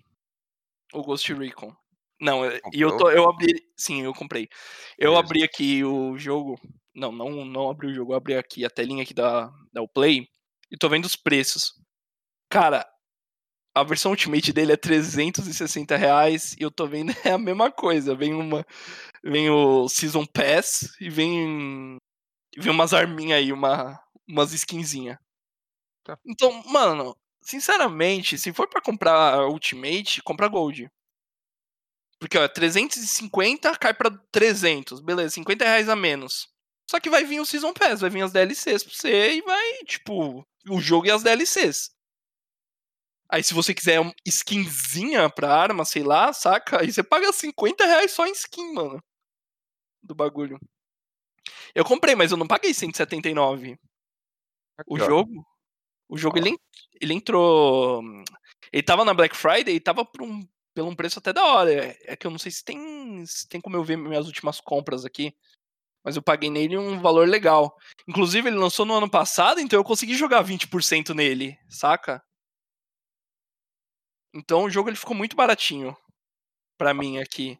o Ghost Recon. Não, é- e eu, tô, eu abri, sim, eu comprei. Eu Beleza. abri aqui o jogo, não, não, não abri o jogo, eu abri aqui a telinha aqui da, da Play e tô vendo os preços. Cara, a versão Ultimate dele é 360 reais e eu tô vendo [laughs] é a mesma coisa. Vem uma, vem o Season Pass e vem, vem umas arminhas aí, uma, umas skinzinha. Tá. Então, mano, sinceramente, se for pra comprar Ultimate, compra Gold. Porque, ó, 350 cai pra 300. Beleza, 50 reais a menos. Só que vai vir o Season Pass, vai vir as DLCs pra você e vai, tipo, o jogo e as DLCs. Aí se você quiser uma skinzinha pra arma, sei lá, saca? Aí você paga 50 reais só em skin, mano. Do bagulho. Eu comprei, mas eu não paguei 179. O Aqui, ó. jogo. O jogo Ó. ele, ele entrou. Ele tava na Black Friday e tava por um, pelo um preço até da hora. É, é que eu não sei se tem, se tem como eu ver minhas últimas compras aqui. Mas eu paguei nele um valor legal. Inclusive, ele lançou no ano passado, então eu consegui jogar 20% nele, saca? Então o jogo ele ficou muito baratinho pra mim aqui.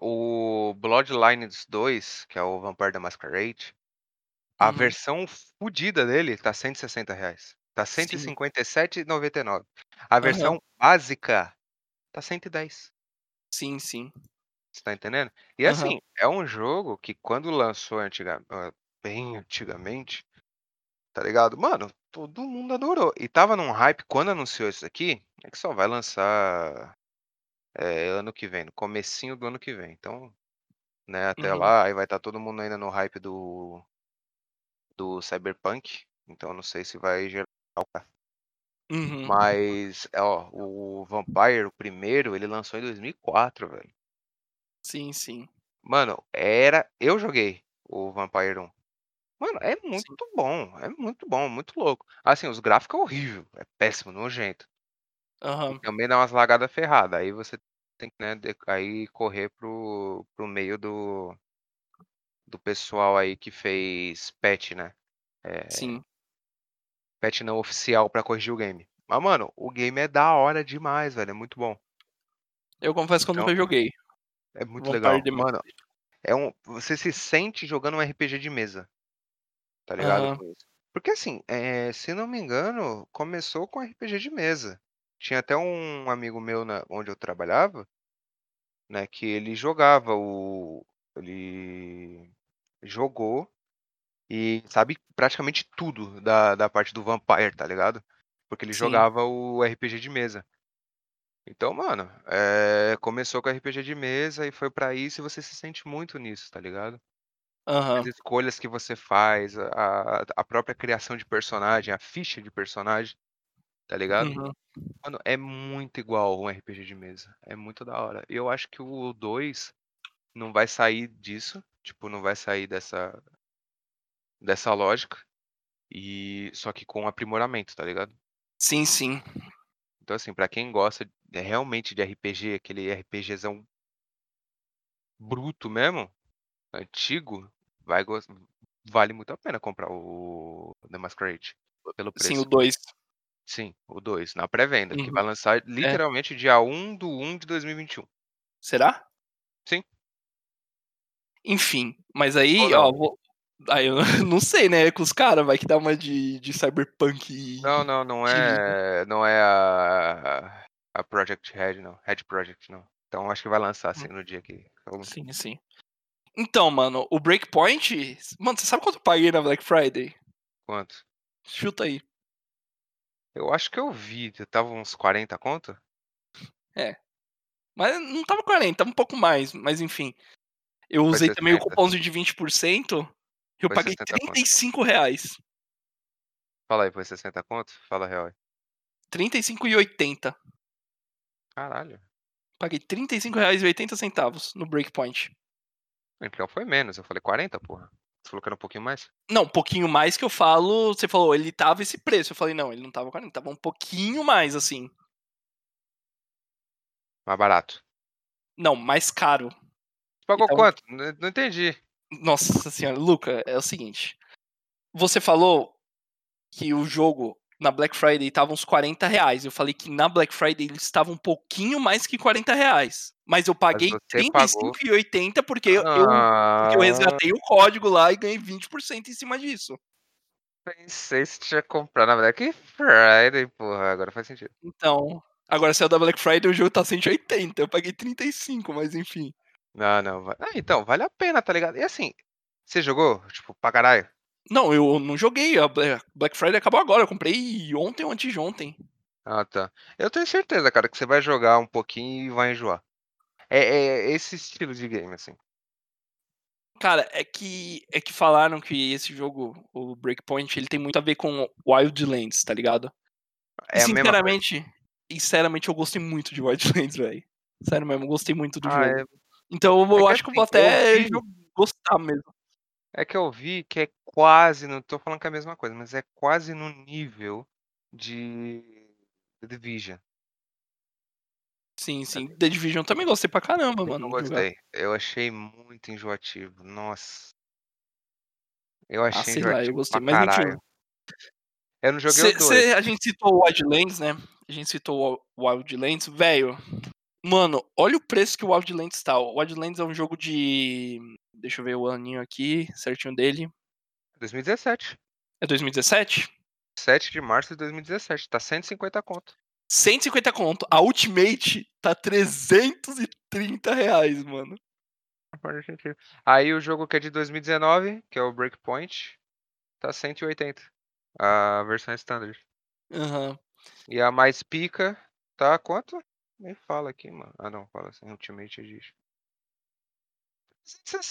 O Bloodlines 2, que é o Vampire the Masquerade, a Uhum. versão fodida dele tá 160 reais. Tá Sim. 157,99. A versão básica tá 110. Sim, sim. Você tá entendendo? E assim, é um jogo que quando lançou antiga, ah, bem antigamente, tá ligado? Mano, todo mundo adorou. E tava num hype quando anunciou isso aqui, é que só vai lançar é, ano que vem, no comecinho do ano que vem. Então, né, até Uhum. lá, aí vai estar todo mundo ainda no hype do do Cyberpunk. Então não sei se vai gerar Uhum. Mas, ó, o Vampire, o primeiro, ele lançou em 2004, velho. Sim, sim. Mano, era eu joguei o Vampire 1. Mano, é muito Sim. bom, é muito bom, muito louco. Assim, os gráficos é horrível, é péssimo, nojento. E Aham. também dá umas lagadas ferradas, aí você tem que, né, aí correr para o para o meio do do pessoal aí que fez patch, né. Eh Sim. Patch não oficial pra corrigir o game. Mas, mano, o game é da hora demais, velho, é muito bom. Eu confesso que eu Então nunca joguei. é muito legal. Mano, é um você se sente jogando um RPG de mesa. Tá ligado isso. Porque assim, eh, se não me engano, começou com RPG de mesa. Tinha até um amigo meu na onde eu trabalhava né, que ele jogava o ele jogou e sabe praticamente tudo da da parte do Vampire, tá ligado. Porque ele Sim. jogava o RPG de mesa. Então, mano, eh, começou com RPG de mesa e foi pra isso e você se sente muito nisso, tá ligado. As Aham. escolhas que você faz, a a própria criação de personagem, a ficha de personagem, tá ligado. Uhum. Mano, é muito igual um RPG de mesa, é muito da hora. Eu acho que o 2 não vai sair disso, tipo, não vai sair dessa dessa lógica, e só que com aprimoramento, tá ligado. Sim, sim. Então, assim, pra quem gosta, realmente de RPG, aquele RPGzão bruto mesmo, antigo, vai vale muito a pena comprar o The Masquerade, pelo Sim, o preço. 2. Sim, o 2, na pré-venda, que Uhum. vai lançar É. literalmente dia 1/1 de 2021. Será? Sim. Enfim, mas aí, ó, vou aí eu não [laughs] sei, né, com os cara, vai que dá uma de de Cyberpunk Não, não, não é não é a a Project Red não, Red Project não. Então acho que vai lançar assim no dia que Sim, sim. Então, mano, o Breakpoint mano, você sabe quanto eu paguei na Black Friday? Quanto? Chuta aí. Eu acho que eu vi, estava uns 40 conto? É. Mas não estava 40, estava um pouco mais, mas enfim. Eu usei também o 60. cupomzinho de 20%, eu Foi paguei 60 trinta conto. e cinco reais. Fala aí, foi 60 conto? Fala real aí. 35,80. Caralho. Paguei R$ 35,80 no Breakpoint. Então foi menos, eu falei 40 porra. Você falou que era um pouquinho mais? Não, um pouquinho mais que eu falo, você falou: "Ele estava esse preço", eu falei: "Não, ele não estava 40, estava um pouquinho mais, assim". Mais barato. Não, mais caro. Você pagou Então quanto? Não entendi. Nossa senhora, Luca, é o seguinte, você falou que o jogo na Black Friday estava uns R$ 40, eu falei que na Black Friday ele estava um pouquinho mais que R$ 40, mas eu paguei você trinta e pagou cinco e oitenta porque eu porque eu Ah. resgatei o código lá e ganhei 20% em cima disso. Pensei se tinha comprado na Black Friday, porra, agora faz sentido. Então, agora saiu da Black Friday o jogo tá 180, eu paguei 35, mas enfim. Não, não, va ah, então, vale a pena, tá ligado. E assim, você jogou, tipo, pra caralho? Não, eu não joguei, a Bla Black Friday acabou agora, eu comprei ontem ou antes de ontem. Ah tá. Eu tenho certeza, cara, que você vai jogar um pouquinho e vai enjoar. É é esse estilo de game, assim. Cara, é que é que falaram que esse jogo, o Breakpoint, ele tem muito a ver com Wildlands, tá ligado. E É a mesma coisa. sinceramente sinceramente eu gostei muito de Wildlands, [laughs] velho. Sério mesmo, eu gostei muito do Ah, jogo. é. Então eu É vou que acho que eu assim, vou eu até jo gostar mesmo. É que eu vi que é quase, não tô falando que é a mesma coisa, mas é quase no nível de The Division. Sim, sim. The Division eu também gostei pra caramba, Eu não mano, jogar. gostei, eu achei muito enjoativo, nossa. Eu Ah, achei sei lá, eu enjoativo gostei, mas caralho. Eu não joguei o Você 2. você a gente citou o Wildlands, né, a gente citou o Wildlands, velho, mano, olha o preço que o Wildlands tá, o Wildlands é um jogo de deixa eu ver o aninho aqui, certinho dele. 2017. É 2017? 7 de março de 2017, tá 150 conto. 150 conto, a Ultimate tá R$330, mano. Faz sentido. Aí o jogo que é de 2019, que é o Breakpoint, tá 180, a versão standard. Aham. E a mais pica tá quanto? Nem fala aqui, mano. Ah não, fala assim, Ultimate Edition.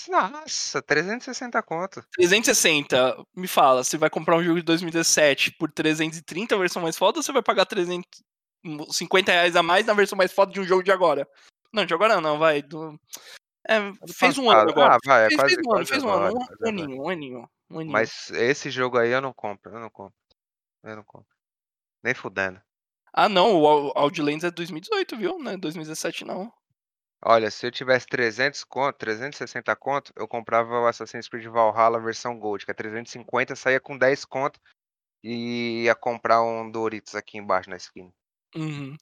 Nossa, 360 conto. 360, me fala, você vai comprar um jogo de 2017 por 330 a versão mais foda ou você vai pagar 350 reais a mais na versão mais foda de um jogo de agora? Não, de agora não, vai. Do... É, fez um ano agora. Ah, vai, é fez, quase, fez um ano, fez um ano, um, aninho, um aninho, um aninho. Mas esse jogo aí eu não compro, eu não compro. Eu não compro. Nem fudendo. Ah, não, o Outlands é 2018, viu? Não é 2017 não. Olha, se eu tivesse 300 conto, 360 conto, eu comprava o Assassin's Creed Valhalla versão Gold, que é 350, saía com 10 conto e ia comprar um Doritos aqui embaixo na esquina. Uhum.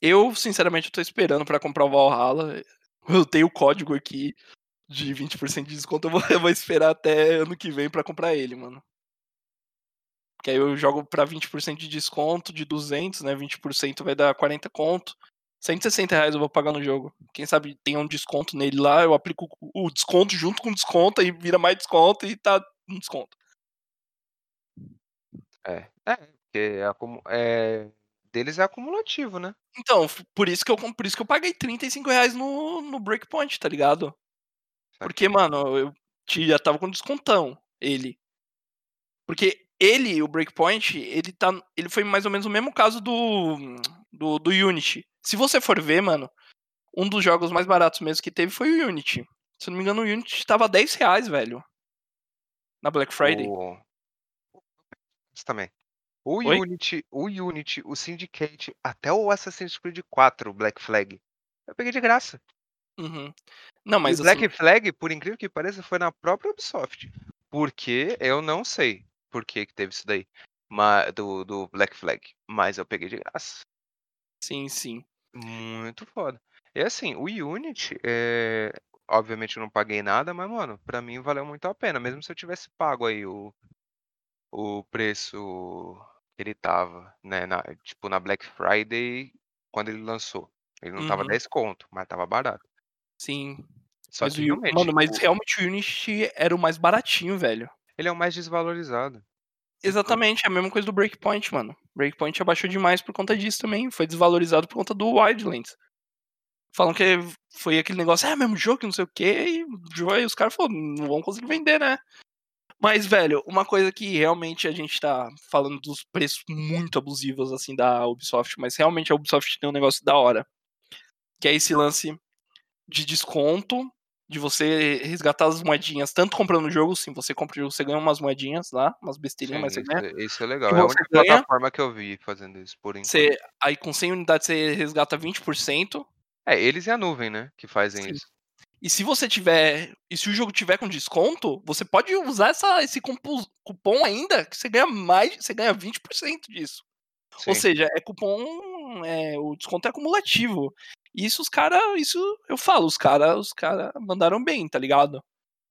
Eu, sinceramente, tô esperando pra comprar o Valhalla. Eu tenho o código aqui de 20% de desconto. Eu vou, [laughs] eu vou esperar até ano que vem pra comprar ele, mano. Porque aí eu jogo pra 20% de desconto de 200, né? 20% vai dar 40 conto. 160 reais eu vou pagar no jogo. Quem sabe tem um desconto nele lá, eu aplico o desconto junto com o desconto e vira mais desconto e tá um desconto. É, é, porque é, é, deles é acumulativo, né? Então, por isso que eu, por isso que eu paguei 35 reais no, no Breakpoint, tá ligado? Porque, mano, eu já tava com descontão, ele. Porque ele, o Breakpoint, ele tá. Ele foi mais ou menos o mesmo caso do. Do, do Unity. Se você for ver, mano, um dos jogos mais baratos mesmo que teve foi o Unity. Se não me engano, o Unity tava 10 reais, velho. Na Black Friday. O... Isso também. O Oi? Unity, o Unity, o Syndicate, até o Assassin's Creed 4, Black Flag. Eu peguei de graça. Uhum. Não, Mas mas e Black assim, Flag, por incrível que pareça, foi na própria Ubisoft. Porque eu não sei por que, que teve isso daí. ma- do, do Black Flag. Mas eu peguei de graça. sim, sim. Muito foda. E assim, o Unity, é... obviamente eu não paguei nada, mas, mano, pra mim valeu muito a pena. Mesmo se eu tivesse pago aí o, o preço que ele tava, né? Na, tipo, na Black Friday, quando ele lançou. Ele não tava Uhum. 10 conto, mas tava barato. Sim. Só Mas que o, realmente, mano, mas realmente o Unity era o mais baratinho, velho. Ele é o mais desvalorizado. Exatamente, é a mesma coisa do Breakpoint, mano. Breakpoint abaixou demais por conta disso também. Foi desvalorizado por conta do Wildlands. Falam que foi aquele negócio, é mesmo jogo, não sei o quê, e os caras falaram, não vão conseguir vender, né? Mas, velho, uma coisa que realmente a gente tá falando dos preços muito abusivos, assim, da Ubisoft, mas realmente a Ubisoft tem um negócio da hora. Que é esse lance de desconto, de você resgatar as moedinhas, tanto comprando o jogo, sim, você compra o jogo, você ganha umas moedinhas lá, umas besteirinhas, Sim, mas você ganha. isso é legal. que É a única ganha, plataforma que eu vi fazendo isso, por enquanto. Você, aí com 100 unidades você resgata 20%. É, eles e a nuvem, né? Que fazem Sim. isso. E se você tiver. E se o jogo tiver com desconto, você pode usar essa, esse cupom ainda, que você ganha mais. Você ganha 20% disso. Ou Sim. seja, é cupom. É, o desconto é acumulativo. Isso os caras. Isso eu falo, os caras os cara mandaram bem, tá ligado?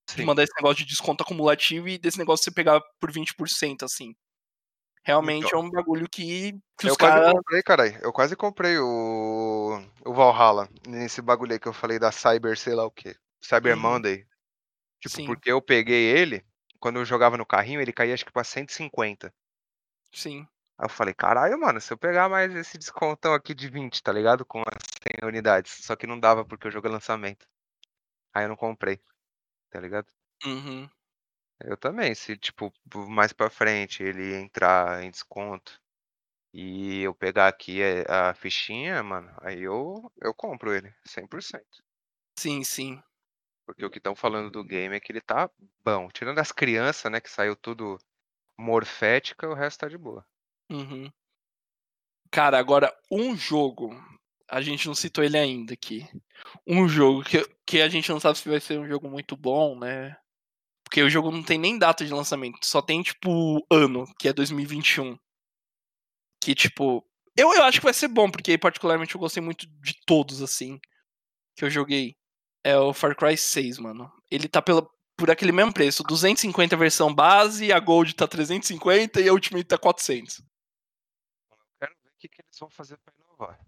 Sim. mandar esse negócio de desconto acumulativo e desse negócio de você pegar por 20%, assim. Realmente Então. é um bagulho que, que Eu os quase caras. comprei, caralho. Eu quase comprei o, o Valhalla nesse bagulho aí que eu falei da Cyber, sei lá o quê. Cyber Uhum. Monday. Tipo, Sim, porque eu peguei ele, quando eu jogava no carrinho, ele caía acho que pra 150. sim. Aí eu falei, caralho, mano, se eu pegar mais esse descontão aqui de 20, tá ligado? Com as 100 unidades. Só que não dava porque o jogo é lançamento. Aí eu não comprei, tá ligado? Uhum. Eu também, se tipo, mais pra frente ele entrar em desconto e eu pegar aqui eh, a fichinha, mano, aí eu, eu compro ele, 100%. Sim, sim. Porque o que estão falando do game é que ele tá bom. Tirando as crianças, né, que saiu tudo morfética, o resto tá de boa. Uhum. Cara, agora um jogo. A gente não citou ele ainda aqui. Um jogo que, que a gente não sabe se vai ser um jogo muito bom, né? Porque o jogo não tem nem data de lançamento, só tem, tipo, ano, que é 2021. Que, tipo. Eu, eu acho que vai ser bom, porque particularmente eu gostei muito de todos, assim, que eu joguei. É o Far Cry 6, mano. Ele tá pela, por aquele mesmo preço: 250 a versão base, a Gold tá 350 e a Ultimate tá 400. Que, que eles vão fazer pra inovar.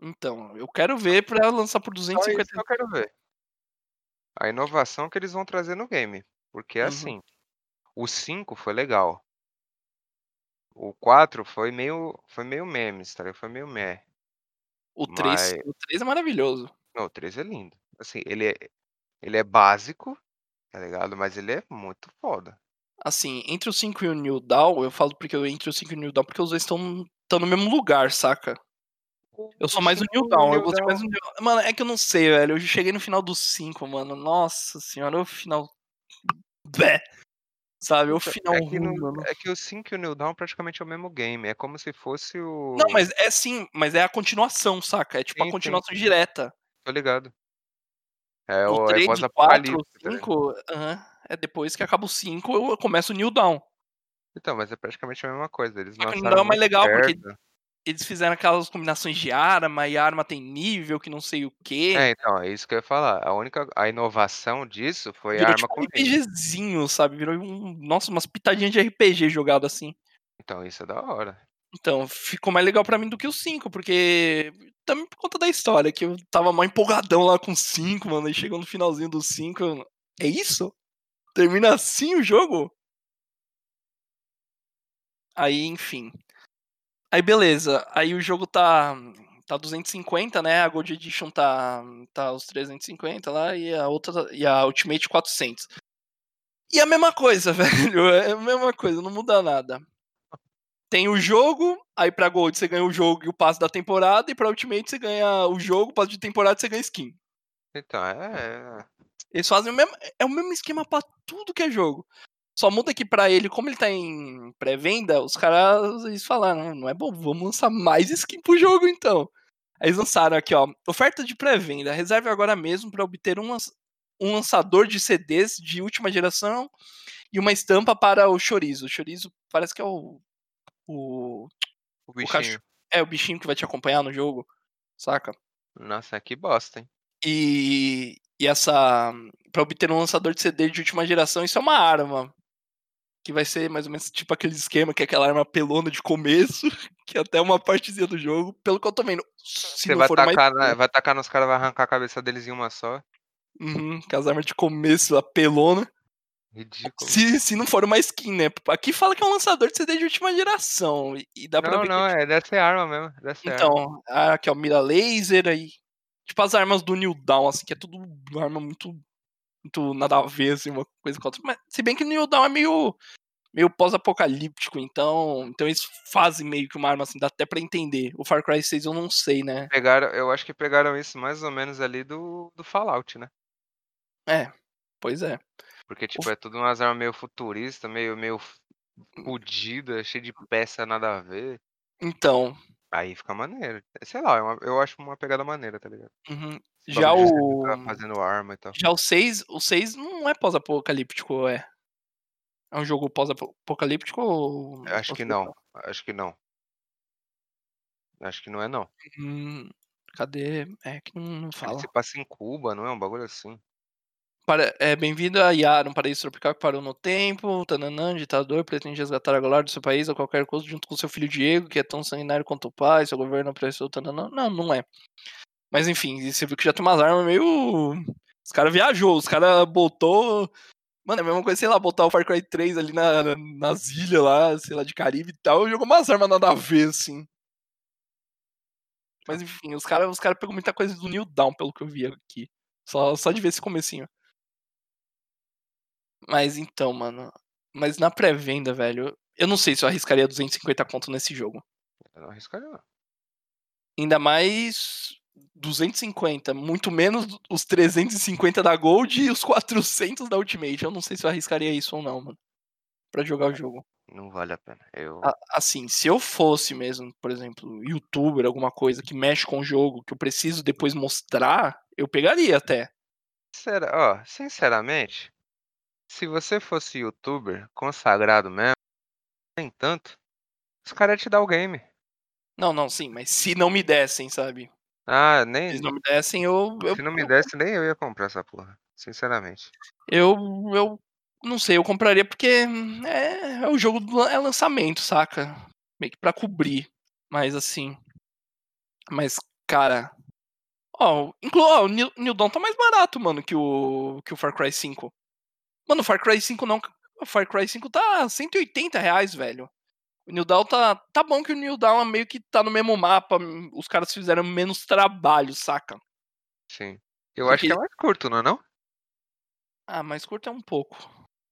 Então, eu quero ver pra lançar por Só isso 250. que eu quero ver. A inovação que eles vão trazer no game. Porque Uhum. assim, o 5 foi legal. O 4 foi meio, foi meio memes, tá ligado? Foi meio meh. O 3, Mas- o 3 é maravilhoso. Não, o 3 é lindo. Assim, ele é. Ele é básico, tá ligado? Mas ele é muito foda. Assim, entre o 5 e o New Dawn, eu falo porque eu entre o 5 e o New Dawn porque os dois estão no mesmo lugar, saca? Eu sou mais o New Dawn, eu gostei mais do New Mano, é que eu não sei, velho. Eu cheguei no final do 5, mano. Nossa senhora, o final. Bé. Sabe, o final É que, ruim, no- é que o 5 e o New Dawn praticamente é o mesmo game. É como se fosse o. Não, mas é sim, mas é a continuação, saca? É tipo Sim, a sim. continuação direta. Tô ligado. É O o é 3, 4, pós-apocalipse. tá ligado? 5, aham. É depois que acaba o 5, eu começo o New Dawn. Então, mas é praticamente a mesma coisa. Eles Só que o New lançaram Dawn é mais legal, porque perto. eles fizeram aquelas combinações de arma, e a arma tem nível, que não sei o quê. É, então, é isso que eu ia falar. A única a inovação disso foi a Virou arma tipo com um. RPGzinho, sabe? Virou um. Nossa, umas pitadinhas de RPG jogado assim. Então, isso é da hora. Então, ficou mais legal pra mim do que o 5, porque. Também por conta da história, que eu tava mó empolgadão lá com o 5, mano. E chegou no finalzinho do 5. eu- É isso? Termina assim o jogo? Aí, enfim. Aí, beleza. Aí o jogo tá. Tá 250, né? A Gold Edition tá, tá os 350 lá e a outra e a Ultimate 400. E a mesma coisa, [laughs] velho. É a mesma coisa, não muda nada. Tem o jogo, aí pra Gold você ganha o jogo e o passe da temporada, e pra Ultimate você ganha o jogo, o passe de temporada e você ganha skin. Então, é. Eles fazem o mesmo, é o mesmo esquema pra tudo que é jogo. Só muda que pra ele, como ele tá em pré-venda, os caras eles falaram, "Não, não é bom, vamos lançar mais skin pro jogo então. Aí eles lançaram aqui, ó, oferta de pré-venda, reserve agora mesmo pra obter um, um lançador de CDs de última geração e uma estampa para o chorizo. O chorizo parece que é o o, O o cachorro, bichinho. é o bichinho que vai te acompanhar no jogo, saca? Nossa, que bosta, hein? E, e essa. Pra obter um lançador de CD de última geração, isso é uma arma. Que vai ser mais ou menos tipo aquele esquema, que é aquela arma pelona de começo, [laughs] que é até uma partezinha do jogo, pelo que eu tô vendo. Se Você vai for mais. tacar, na- vai tacar nos caras, vai arrancar a cabeça deles em uma só. Uhum, que as armas de começo, a pelona. Ridículo. Se, se não for uma skin, né? Aqui fala que é um lançador de CD de última geração. E, e dá pra Não, ver não, que. é dessa é arma mesmo. Dessa é arma. Então, ah, aqui ó, mira laser aí. Tipo as armas do New Dawn, assim, que é tudo arma muito. Muito nada a ver, assim, uma coisa com a outra. Mas, se bem que o New Dawn é meio. meio pós-apocalíptico, então. Então eles fazem meio que uma arma assim, dá até pra entender. O Far Cry 6 eu não sei, né? Pegaram, eu acho que pegaram isso mais ou menos ali do, do Fallout, né? É, pois é. Porque, tipo, é tudo umas armas meio futurista, meio, meio fodida, cheio de peça nada a ver. Então. Aí fica maneiro. Sei lá, é eu acho uma pegada maneira, tá ligado? uhum. Já você o. fazendo arma e tal. Já o 6, o 6 não é pós-apocalíptico, é. É um jogo pós-apocalíptico ou. Acho que não. Acho que não. Acho que não é não. Hum, cadê? É que não, não Ele fala. se passa em Cuba, não é? Um bagulho assim. Para, é, Bem-vindo a Yara, um paraíso tropical que parou no tempo. Tananã, ditador, pretende resgatar a glória do seu país a qualquer custo, junto com seu filho Diego, que é tão sanguinário quanto o pai. Seu governo apressou. Tananã. Não, não é. Mas enfim, você viu que já tem umas armas meio. Os caras viajou, os caras botou. Mano, é a mesma coisa, sei lá, botar o Far Cry 3 ali na, nas ilhas lá, sei lá, de Caribe e tal, jogou umas armas nada a ver, assim. Mas enfim, os caras os cara pegou muita coisa do New Down, pelo que eu vi aqui. Só, só de ver esse comecinho. Mas então, mano. Mas na pré-venda, velho, eu não sei se eu arriscaria 250 conto nesse jogo. Eu não arriscaria não. Ainda mais 250, muito menos os 350 da Gold e os 400 da Ultimate. Eu não sei se eu arriscaria isso ou não, mano. Pra jogar o jogo. Não vale a pena. Eu... Assim, se eu fosse mesmo, por exemplo, youtuber, alguma coisa que mexe com o jogo, que eu preciso depois mostrar, eu pegaria até. Sera- ó, sinceramente, se você fosse youtuber consagrado mesmo, nem tanto, os caras iam te dar o game. Não, não, sim, mas se não me dessem, sabe? Ah, Se nem. eles não me dessem, eu. eu Se não me desse, nem eu ia comprar essa porra. Sinceramente. Eu, eu não sei, eu compraria porque é, é o jogo do é lançamento, saca? Meio que pra cobrir. Mas assim. Mas, cara. Ó, inclu, ó o New, New Dawn tá mais barato, mano, que o, que o Far Cry 5. Mano, o Far Cry 5 não. O Far Cry 5 tá 180 reais, velho. O New Dawn tá. Tá bom que o New Dawn meio que tá no mesmo mapa. Os caras fizeram menos trabalho, saca? Sim. Eu acho que é Porque- mais curto, não é não? Ah, mais curto é um pouco.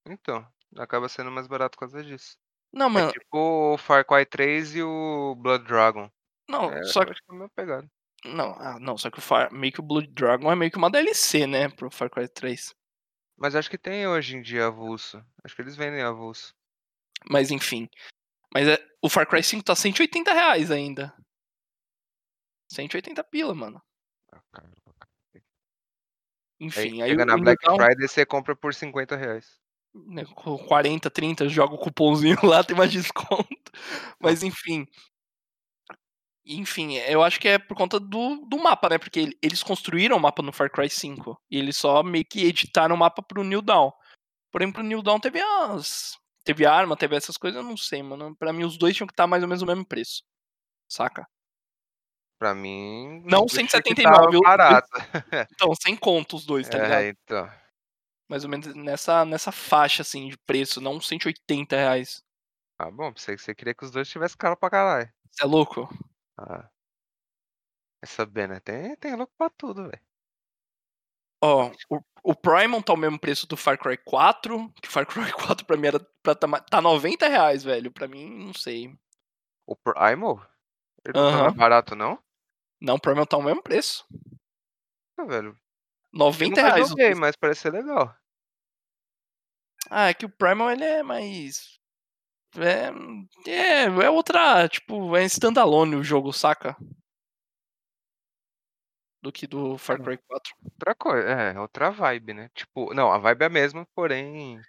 Então, acaba sendo mais barato por causa disso. Não, É mano, tipo o Far Cry 3 e o Blood Dragon. não, É, só que. acho que é pegada. Não, ah, não, só que o Far, meio que o Blood Dragon é meio que uma DLC, né, pro Far Cry 3. Mas acho que tem hoje em dia avulso. Acho que eles vendem avulso. Mas enfim. Mas é, o Far Cry 5 tá 180 reais ainda. 180 pila, mano. Ah. Enfim, Aí, aí, chega na Black Newtown, Friday você compra por 50 reais. né, com 40, 30, joga o cupomzinho [laughs] lá, tem mais desconto. Mas enfim. Enfim, eu acho que é por conta do, do mapa, né? Porque ele- eles construíram o mapa no Far Cry 5. E eles só meio que editaram o mapa pro New Dawn. Porém, pro New Dawn teve as. Teve arma, teve essas coisas, eu não sei, mano. Pra mim, os dois tinham que estar mais ou menos no mesmo preço. Saca? Pra mim. Não eu achei que 179, tava viu? barato. [laughs] Então, sem conta os dois, tá ligado? É, então. Mais ou menos nessa, nessa faixa, assim, de preço, não 180 reais. Ah, bom, pensei que você queria que os dois tivessem caro pra caralho. Você é louco? Ah. Vai saber, né? Tem, tem louco pra tudo, velho. Ó, o, o Primal tá o mesmo preço do Far Cry 4, que Far Cry [laughs] 4 pra mim era pra tá, tá 90 reais, velho. Pra mim, não sei. O Primal? Ele não tá Aham. mais barato, não? Não, o Primal tá o mesmo preço. Ah, velho. Eu 90 nunca reais. o joguei, preço. mas parece ser legal. Ah, é que o Primal ele é mais. É, é, é outra. Tipo, é standalone o jogo, saca? Do que do Far É. Cry 4. Outra coisa, é, outra vibe, né? Tipo, não, a vibe é a mesma, porém.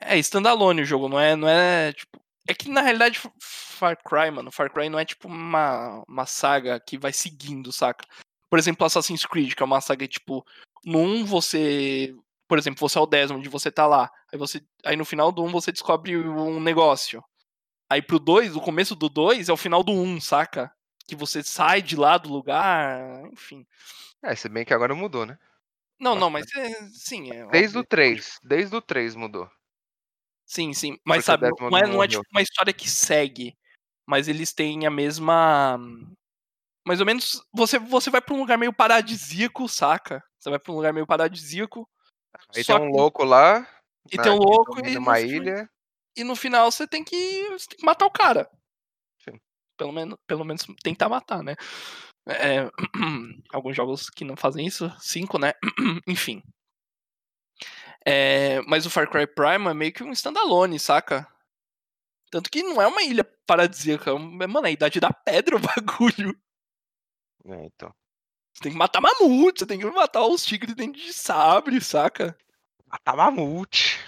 É standalone o jogo, não é, não é tipo. É que na realidade Far Cry, mano, Far Cry não é tipo uma, uma saga que vai seguindo, saca? Por exemplo, Assassin's Creed, que é uma saga tipo, no 1 você, por exemplo, você é o Desmond, você tá lá, aí você, aí no final do 1 você descobre um negócio. Aí pro 2, o começo do 2 é o final do 1, saca? Que você sai de lá do lugar, enfim. É, se bem que agora mudou, né? Não, não, mas é, sim, é Desde o 3. Desde o 3 mudou. Sim, sim. Mas Porque sabe, não é, não é tipo uma história que segue. Mas eles têm a mesma. Mais ou menos. Você, você vai pra um lugar meio paradisíaco, saca? Você vai pra um lugar meio paradisíaco. Aí só tem um que- louco lá. E né, tem um louco e no, uma fi- ilha. e no final você tem que. Você tem que matar o cara. Pelo menos, pelo menos tentar matar, né? É, [clears throat] alguns jogos que não fazem isso. Cinco, né? [clears throat] Enfim. É, mas o Far Cry Prime é meio que um standalone, saca? Tanto que não é uma ilha paradisíaca. é um- Mano, é a idade da pedra o [laughs] bagulho. É, então. Você tem que matar mamute, você tem que matar os tigres dentro de sabre, saca? Matar mamute.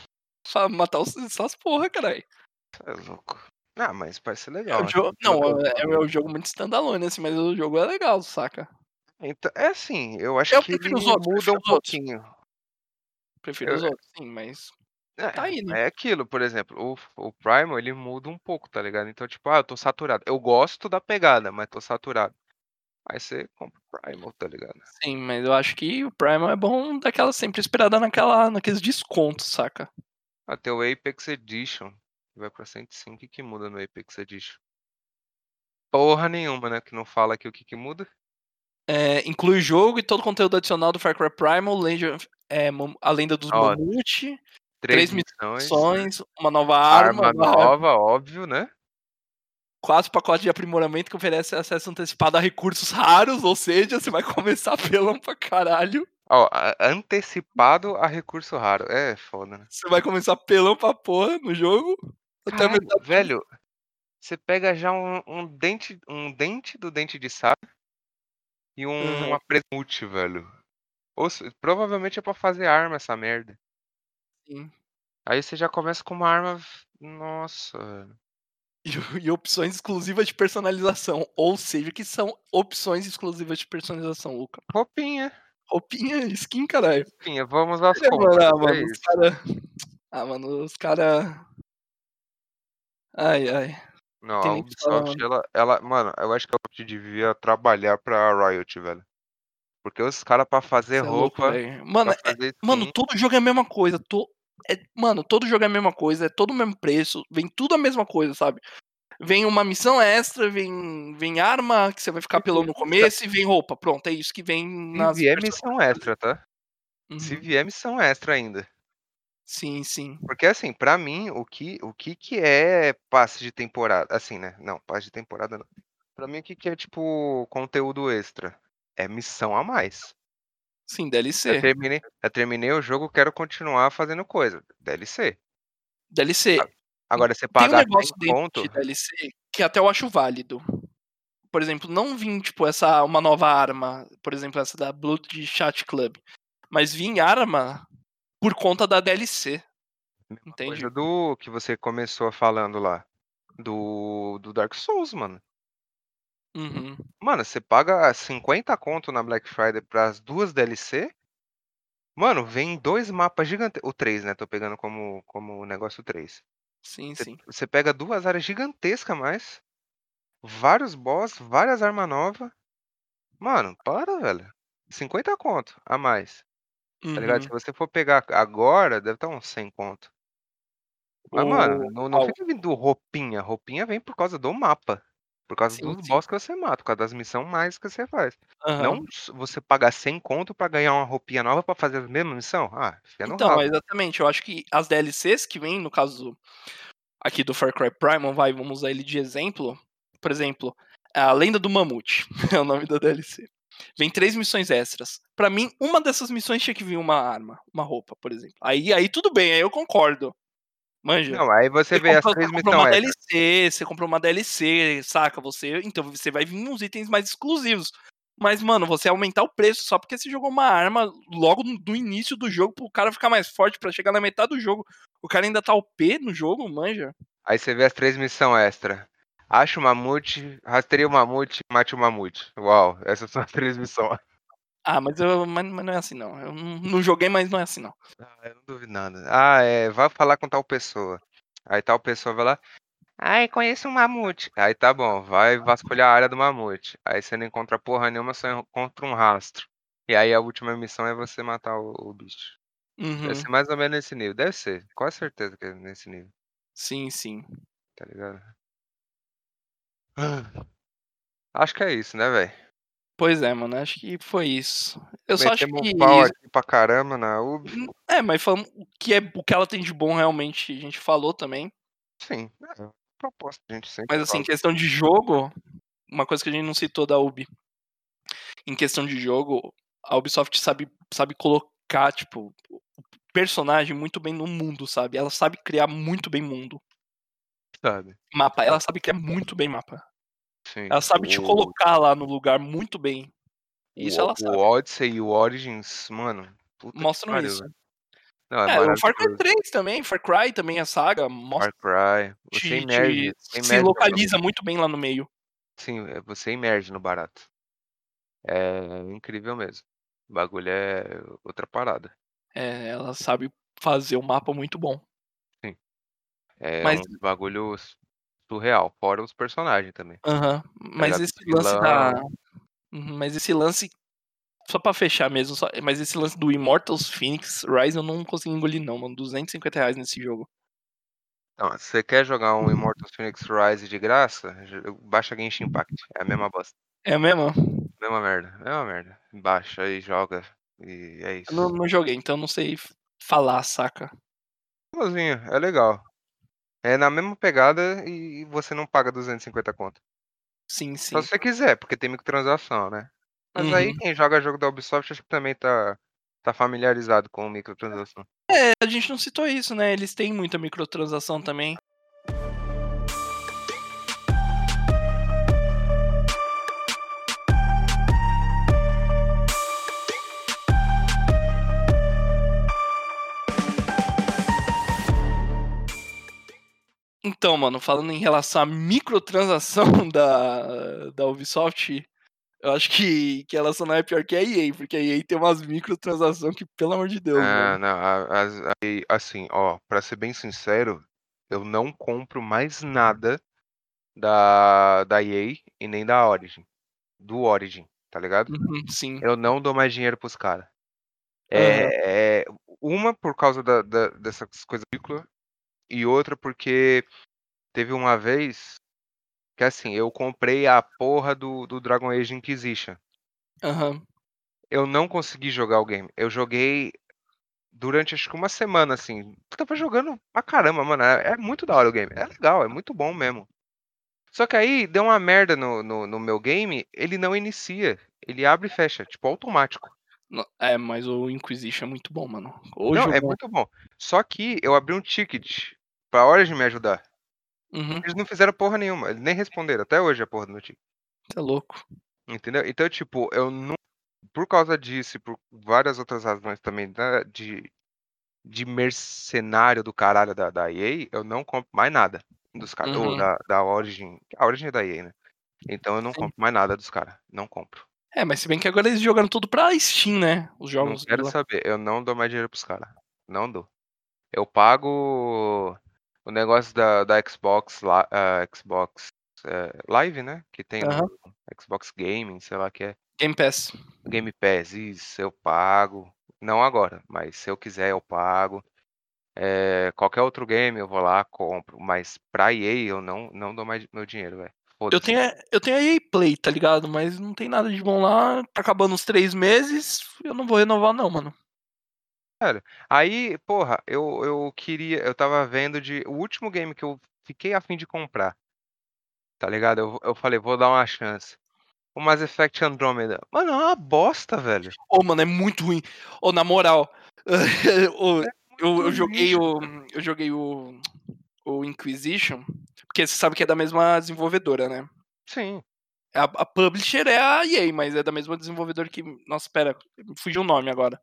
Matar os, essas porra, caralho. É louco. Ah, mas parece É legal. né? jogo, Pelo não, é, é um jogo muito standalone, assim, mas o jogo é legal, saca? Então, é assim, eu acho Eu que ele outros, muda prefiro um os outros. pouquinho. Prefiro Eu- os outros, sim, mas. É, Tá aí, né? é aquilo, por exemplo, o, o Primal ele muda um pouco, tá ligado? Então, tipo, ah, eu tô saturado. Eu gosto da pegada, mas tô saturado. Aí você compra o Primal, tá ligado? Sim, mas eu acho que o Primal é bom daquela sempre esperada naquela, naqueles descontos, saca? Até o Apex Edition, que vai pra 105, o que que muda no Apex Edition? Porra nenhuma, né? Que não fala aqui o que que muda. É, inclui o jogo e todo o conteúdo adicional do Far Cry Primal, Legend, é, a lenda dos Ó, Mamute, Três, três missões, missões, uma nova arma, arma uma- nova, óbvio, né? quatro pacotes de aprimoramento que oferece acesso antecipado a recursos raros, ou seja, você vai [laughs] começar pelão pra caralho. Ó, a- antecipado a recurso raro. É foda, né? Você vai começar pelão pra porra no jogo. Velho, você pega já um, um dente, um dente do dente de sabre e um, Uhum. uma presmute, velho. Ou provavelmente é pra fazer arma essa merda. Sim. Aí você já começa com uma arma. Nossa. [laughs] E, e opções exclusivas de personalização. Ou seja, que são opções exclusivas de personalização, Luca. Roupinha, Roupinha, skin, caralho. roupinha, vamos às mano, ah, é mano, os cara... Ah, mano, os cara... Ai, ai. Não, tem a Ubisoft, ela, ela. Mano, eu acho que a Ubisoft devia trabalhar pra Riot, velho. Porque os caras pra fazer é louco, roupa. velho. Mano, é- fazer mano, skin, todo jogo é a mesma coisa. To... é- mano, todo jogo é a mesma coisa, é todo o mesmo preço, vem tudo a mesma coisa, sabe? Vem uma missão extra, vem, vem arma, que você vai ficar Se pelando no vier- começo, e vem roupa. Pronto, é isso que vem Se nas vier missão extra, tá? Se Uhum. vier missão extra ainda. Sim, sim. Porque assim, pra mim, o que o que que é passe de temporada? Assim, né? Não, passe de temporada não. Pra mim, o que que é tipo conteúdo extra? É missão a mais. Sim, Eu DLC. terminei, eu terminei o jogo, quero continuar fazendo coisa. DLC. DLC. Agora, você Tem um pagar 100 negócio conto, de DLC que até eu acho válido. Por exemplo, não vir, tipo, essa uma nova arma, por exemplo, essa da Blood Chat Club, mas vir arma por conta da DLC. Entende? coisa do que você começou falando lá, do, do Dark Souls, mano. Uhum. Mano, você paga 50 conto na Black Friday pras duas DLC. Mano, vem dois mapas gigantescos. O 3, né? Tô pegando como, como negócio 3. Sim, Você, sim. você pega duas áreas gigantescas a mais. Vários boss, várias armas novas. Mano, para, velho. 50 conto a mais. Tá ligado? Uhum. Se você for pegar agora, deve estar uns 100 conto. Mas, mano, O- não, não fica vindo roupinha. Roupinha vem por causa do mapa. Por causa Sim, dos sim. boss que você mata, por causa das missões mais que você faz. Aham. Não s- você pagar 100 conto pra ganhar uma roupinha nova pra fazer a mesma missão. Ah, fica no Então, exatamente. Eu acho que as DLCs que vêm, no caso aqui do Far Cry Primal, vai, vamos usar ele de exemplo. Por exemplo, a Lenda do Mamute [laughs] é o nome da DLC. Vem três missões extras. Pra mim, uma dessas missões tinha que vir uma arma, uma roupa, por exemplo. Aí, aí tudo bem, aí eu concordo. Manja. Não, aí você Você vê as três você comprou uma missões extras. DLC, você comprou uma DLC, saca? Você, então você vai vir uns itens mais exclusivos. Mas, mano, você aumentar o preço só porque você jogou uma arma logo no do início do jogo pro cara ficar mais forte pra chegar na metade do jogo. O cara ainda tá OP no jogo, manja. Aí você vê as três missões extras. Acha o mamute, rastreia o mamute, mate o mamute. Uau, essas são as três missões. Ah, mas, eu, mas, mas não é assim não. Eu não, não joguei, mas não é assim não. Ah, eu não duvido nada. Ah, é, vai falar com tal pessoa. Aí tal pessoa vai lá. Ai, conheço um mamute. Aí tá bom, vai vasculhar a área do mamute. Aí você não encontra porra nenhuma, só encontra um rastro. E aí a última missão é você matar o, o bicho. Uhum. Deve ser mais ou menos nesse nível. Deve ser, quase certeza que é nesse nível, Sim, sim. tá ligado? Acho que é isso, né, velho? Pois é, mano. Acho que foi isso. Eu só acho Metemos que. um pau aqui pra caramba na UB. É, mas falando o que, é, o que ela tem de bom realmente, a gente falou também. Sim, é, proposta, a gente sempre Mas assim, em fala. questão de jogo, uma coisa que a gente não citou da Ubi. Em questão de jogo, a Ubisoft sabe, sabe colocar, tipo, o personagem muito bem no mundo, sabe? Ela sabe criar muito bem mundo. Sabe? Mapa, ela sabe criar muito bem mapa. Sim. Ela sabe te o, colocar lá no lugar muito bem. Isso o, ela o sabe. Odyssey e o Origins, mano. Que Mostram isso. velho. Não, é, É, o Far Cry maravilhoso. 3 também, Far Cry também, a saga, mostra, Far Cry. Você te, emerge. te- se emerge bagulho. localiza muito bem lá no meio. Sim, é, você emerge no barato. É incrível mesmo. O bagulho é outra parada. É, ela sabe fazer um mapa muito bom. É Mas, um bagulho surreal, fora os personagens também. aham, mas ligado? esse lance da. Vilão. Uhum, Mas esse lance. Só pra fechar mesmo, só- mas esse lance do Immortals Phoenix Rise eu não consegui engolir, não, mano. 250 reais nesse jogo. Então, se você quer jogar um Immortals Phoenix Rise de graça, baixa Genshin Impact. É a mesma bosta. É mesmo? Mesma merda. Mesma merda. Baixa e joga. E é isso. Eu não, não joguei, então não sei falar, saca? Igualzinho, é legal. É na mesma pegada e você não paga 250 conto. Sim, sim. Só se você quiser, porque tem microtransação, né? Mas aí Uhum. quem joga jogo da Ubisoft acho que também tá, tá familiarizado com microtransação. É, a gente não citou isso, né? Eles têm muita microtransação também. Então, mano, falando em relação à microtransação [laughs] da, da Ubisoft, eu acho que, que ela só não é pior que a EA, porque a EA tem umas microtransações que, pelo amor de Deus, Ah, mano. não, a- as- aí, assim, ó, pra ser bem sincero, eu não compro mais nada da, da EA e nem da Origin. Do Origin, tá ligado? Uhum, sim. Eu não dou mais dinheiro pros caras. É, é, uma por causa da, da- dessas coisas ridículas e outra porque teve uma vez que assim, eu comprei a porra do, do Dragon Age Inquisition. Aham. Eu não consegui jogar o game. Eu joguei durante acho que uma semana, assim. Eu tava jogando pra caramba, mano. É, é muito da hora o game. É legal, é muito bom mesmo. Só que aí deu uma merda no, no, no meu game, ele não inicia. Ele abre e fecha, tipo, automático. No- É, mas o Inquisition é muito bom, mano. O não, é muito bom. Só que eu abri um ticket pra Origin me ajudar. Uhum, Eles não fizeram porra nenhuma. Eles nem responderam até hoje a porra do meu ticket. você é louco. Entendeu? Então, tipo, eu não. Por causa disso e por várias outras razões também da, de, de mercenário do caralho da, da EA, eu não compro mais nada dos caras. Ou Uhum. da, da Origin. A Origin é da EA, né? Então eu não Sim. compro mais nada dos caras. Não compro. É, mas se bem que agora eles jogaram tudo pra Steam, né? Os Não jogos. quero lá. saber. Eu não dou mais dinheiro pros caras. Não dou. Eu pago o negócio da, da Xbox, lá, ah, Xbox eh, Live, né? Que tem Aham. no Xbox Gaming, sei lá que é. Game Pass. Game Pass, isso, eu pago. Não agora, mas se eu quiser eu pago. É, qualquer outro game eu vou lá, compro. Mas pra EA eu não, não dou mais meu dinheiro, velho. Eu tenho, a- eu tenho a EA Play, tá ligado? Mas não tem nada de bom lá. Tá acabando os três meses. Eu não vou renovar, não, mano. Aí, porra, eu, eu queria. Eu tava vendo de. O último game que eu fiquei a fim de comprar. Tá ligado? Eu, eu falei, vou dar uma chance. O Mass Effect Andromeda. Mano, é uma bosta, velho. Ô, mano, é muito ruim. Ô, na moral. [laughs] ô, eu, eu muito joguei o. Eu joguei o. O Inquisition. Porque você sabe que é da mesma desenvolvedora, né? Sim. A, a publisher é a EA, mas é da mesma desenvolvedora que. Nossa, pera, fugiu o nome agora.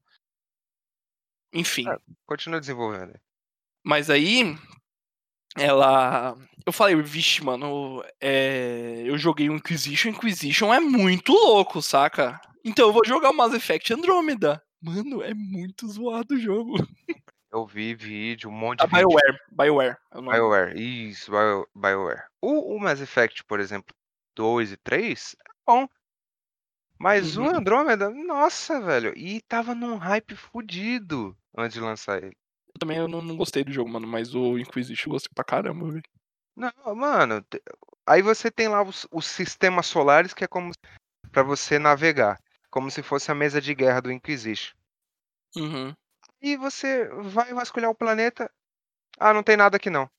Enfim. É. Continua desenvolvendo. Mas aí. Ela. Eu falei, vixe, mano. é, Eu joguei o Inquisition. Inquisition é muito louco, saca? Então eu vou jogar o Mass Effect Andromeda. Mano, é muito zoado o jogo. Eu vi vídeo, um monte A de vídeo. BioWare. BioWare. É o. BioWare, isso, Bio, BioWare. O, o Mass Effect, por exemplo, 2 e 3, é bom. Mas o Uhum. Andromeda, nossa, velho. E tava num hype fudido antes de lançar ele. Eu também eu não, não gostei do jogo, mano. Mas o Inquisition eu gostei pra caramba, velho. Não, mano. Aí você tem lá os, os sistemas solares que é como para você navegar. Como se fosse a mesa de guerra do Inquisition. Uhum. E você vai vasculhar o planeta. Ah, não tem nada aqui não.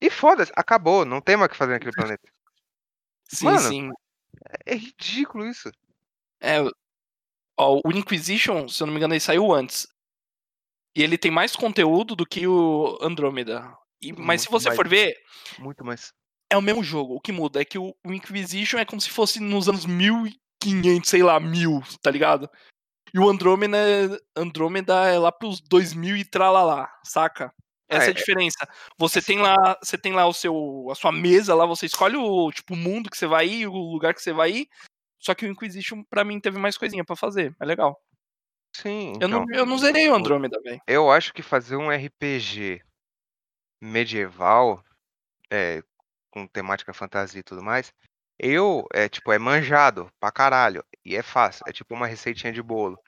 E foda-se, acabou, não tem mais o que fazer naquele planeta. [laughs] Sim, Mano. sim. É ridículo isso. É, ó, o Inquisition, se eu não me engano, ele saiu antes. E ele tem mais conteúdo do que o Andromeda. E, mas se você mais. for ver, Muito mais. é o mesmo jogo. O que muda é que o, o Inquisition é como se fosse nos anos 1500, sei lá, mil, tá ligado? E o Andromeda, Andromeda é lá pros 2000 e tralalá, saca? Essa é, É, a diferença. Você tem lá, você tem lá o seu, a sua mesa lá, você escolhe o tipo o mundo que você vai ir, o lugar que você vai ir. Só que o Inquisition pra mim teve mais coisinha pra fazer. É legal. Sim, Eu não, então. eu não zerei o Andromeda, velho. Eu acho que fazer um RPG medieval, é, com temática fantasia e tudo mais, eu, é tipo, é manjado pra caralho. E é fácil, é tipo uma receitinha de bolo.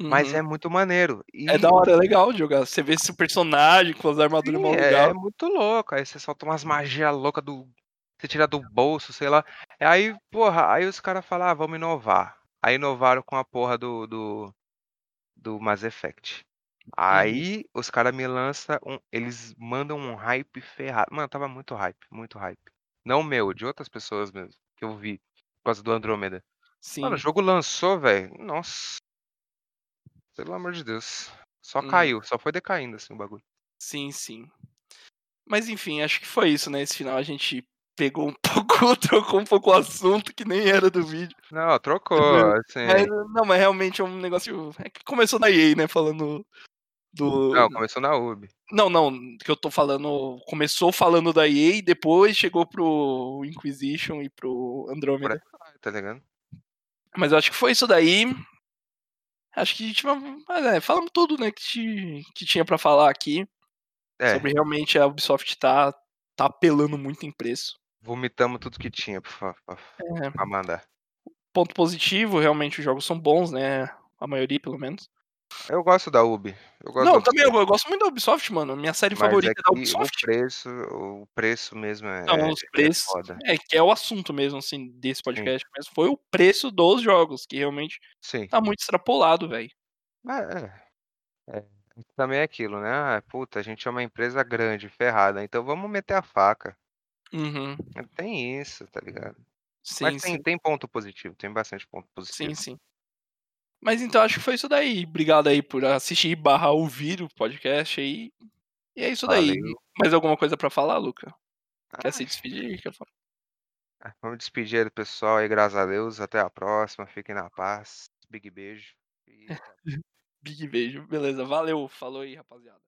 Mas Uhum. é muito maneiro. E, É da hora, é legal jogar. Você vê esse personagem com as armaduras sim, mó é, legal. é muito louco. Aí você solta umas magias loucas do. Você tira do bolso, sei lá. Aí, porra, aí os caras falam, ah, vamos inovar. Aí inovaram com a porra do. do, do Mass Effect. Aí os caras me lançam um. Eles mandam um hype ferrado. Mano, tava muito hype, muito hype. Não meu, de outras pessoas mesmo, que eu vi. Por causa do Andrômeda. Sim. Mano, o jogo lançou, velho. Nossa. Pelo amor de Deus. Só Hum. caiu, só foi decaindo assim o bagulho. Sim, sim. Mas enfim, acho que foi isso, né? Esse final a gente pegou um [laughs] pouco, trocou um pouco o assunto que nem era do vídeo. Não, trocou, assim. Mas, não, mas realmente é um negócio. É que começou na EA, né? Falando do. Não, começou na UB. Não, não, que eu tô falando. Começou falando da EA e depois chegou pro Inquisition e pro Andromeda. Tá ligado? Mas eu acho que foi isso daí. Acho que a gente. Mas é, falamos tudo, né? Que, que tinha pra falar aqui. É, Sobre realmente a Ubisoft tá, tá apelando muito em preço. Vomitamos tudo que tinha pra, pra, É, pra mandar. ponto positivo, realmente os jogos são bons, né? A maioria, pelo menos. Eu gosto da UB. Eu gosto Não, da também eu, eu gosto muito da Ubisoft, mano. Minha série mas favorita é da aqui Ubisoft. o preço, o preço mesmo é, Não, os é preços. foda. É, que é o assunto mesmo, assim, desse podcast mesmo. Foi o preço dos jogos, que realmente Sim. tá muito extrapolado, velho. É, é, é, Também é aquilo, né, ah, puta, a gente é uma empresa grande, ferrada, então vamos meter a faca. Uhum. É, tem isso, tá ligado. Mas Sim, tem sim. tem ponto positivo, tem bastante ponto Sim, positivo. sim. Mas então acho que foi isso daí. Obrigado aí por assistir barra ouvir o podcast aí. E é isso daí. Valeu. Mais alguma coisa pra falar, Luca? Quer Ah, se despedir? Quer falar? ah, vamos despedir aí do pessoal aí, graças a Deus, até a próxima, fiquem na paz, big beijo e [laughs] Big beijo. Beleza, valeu. Falou aí, rapaziada.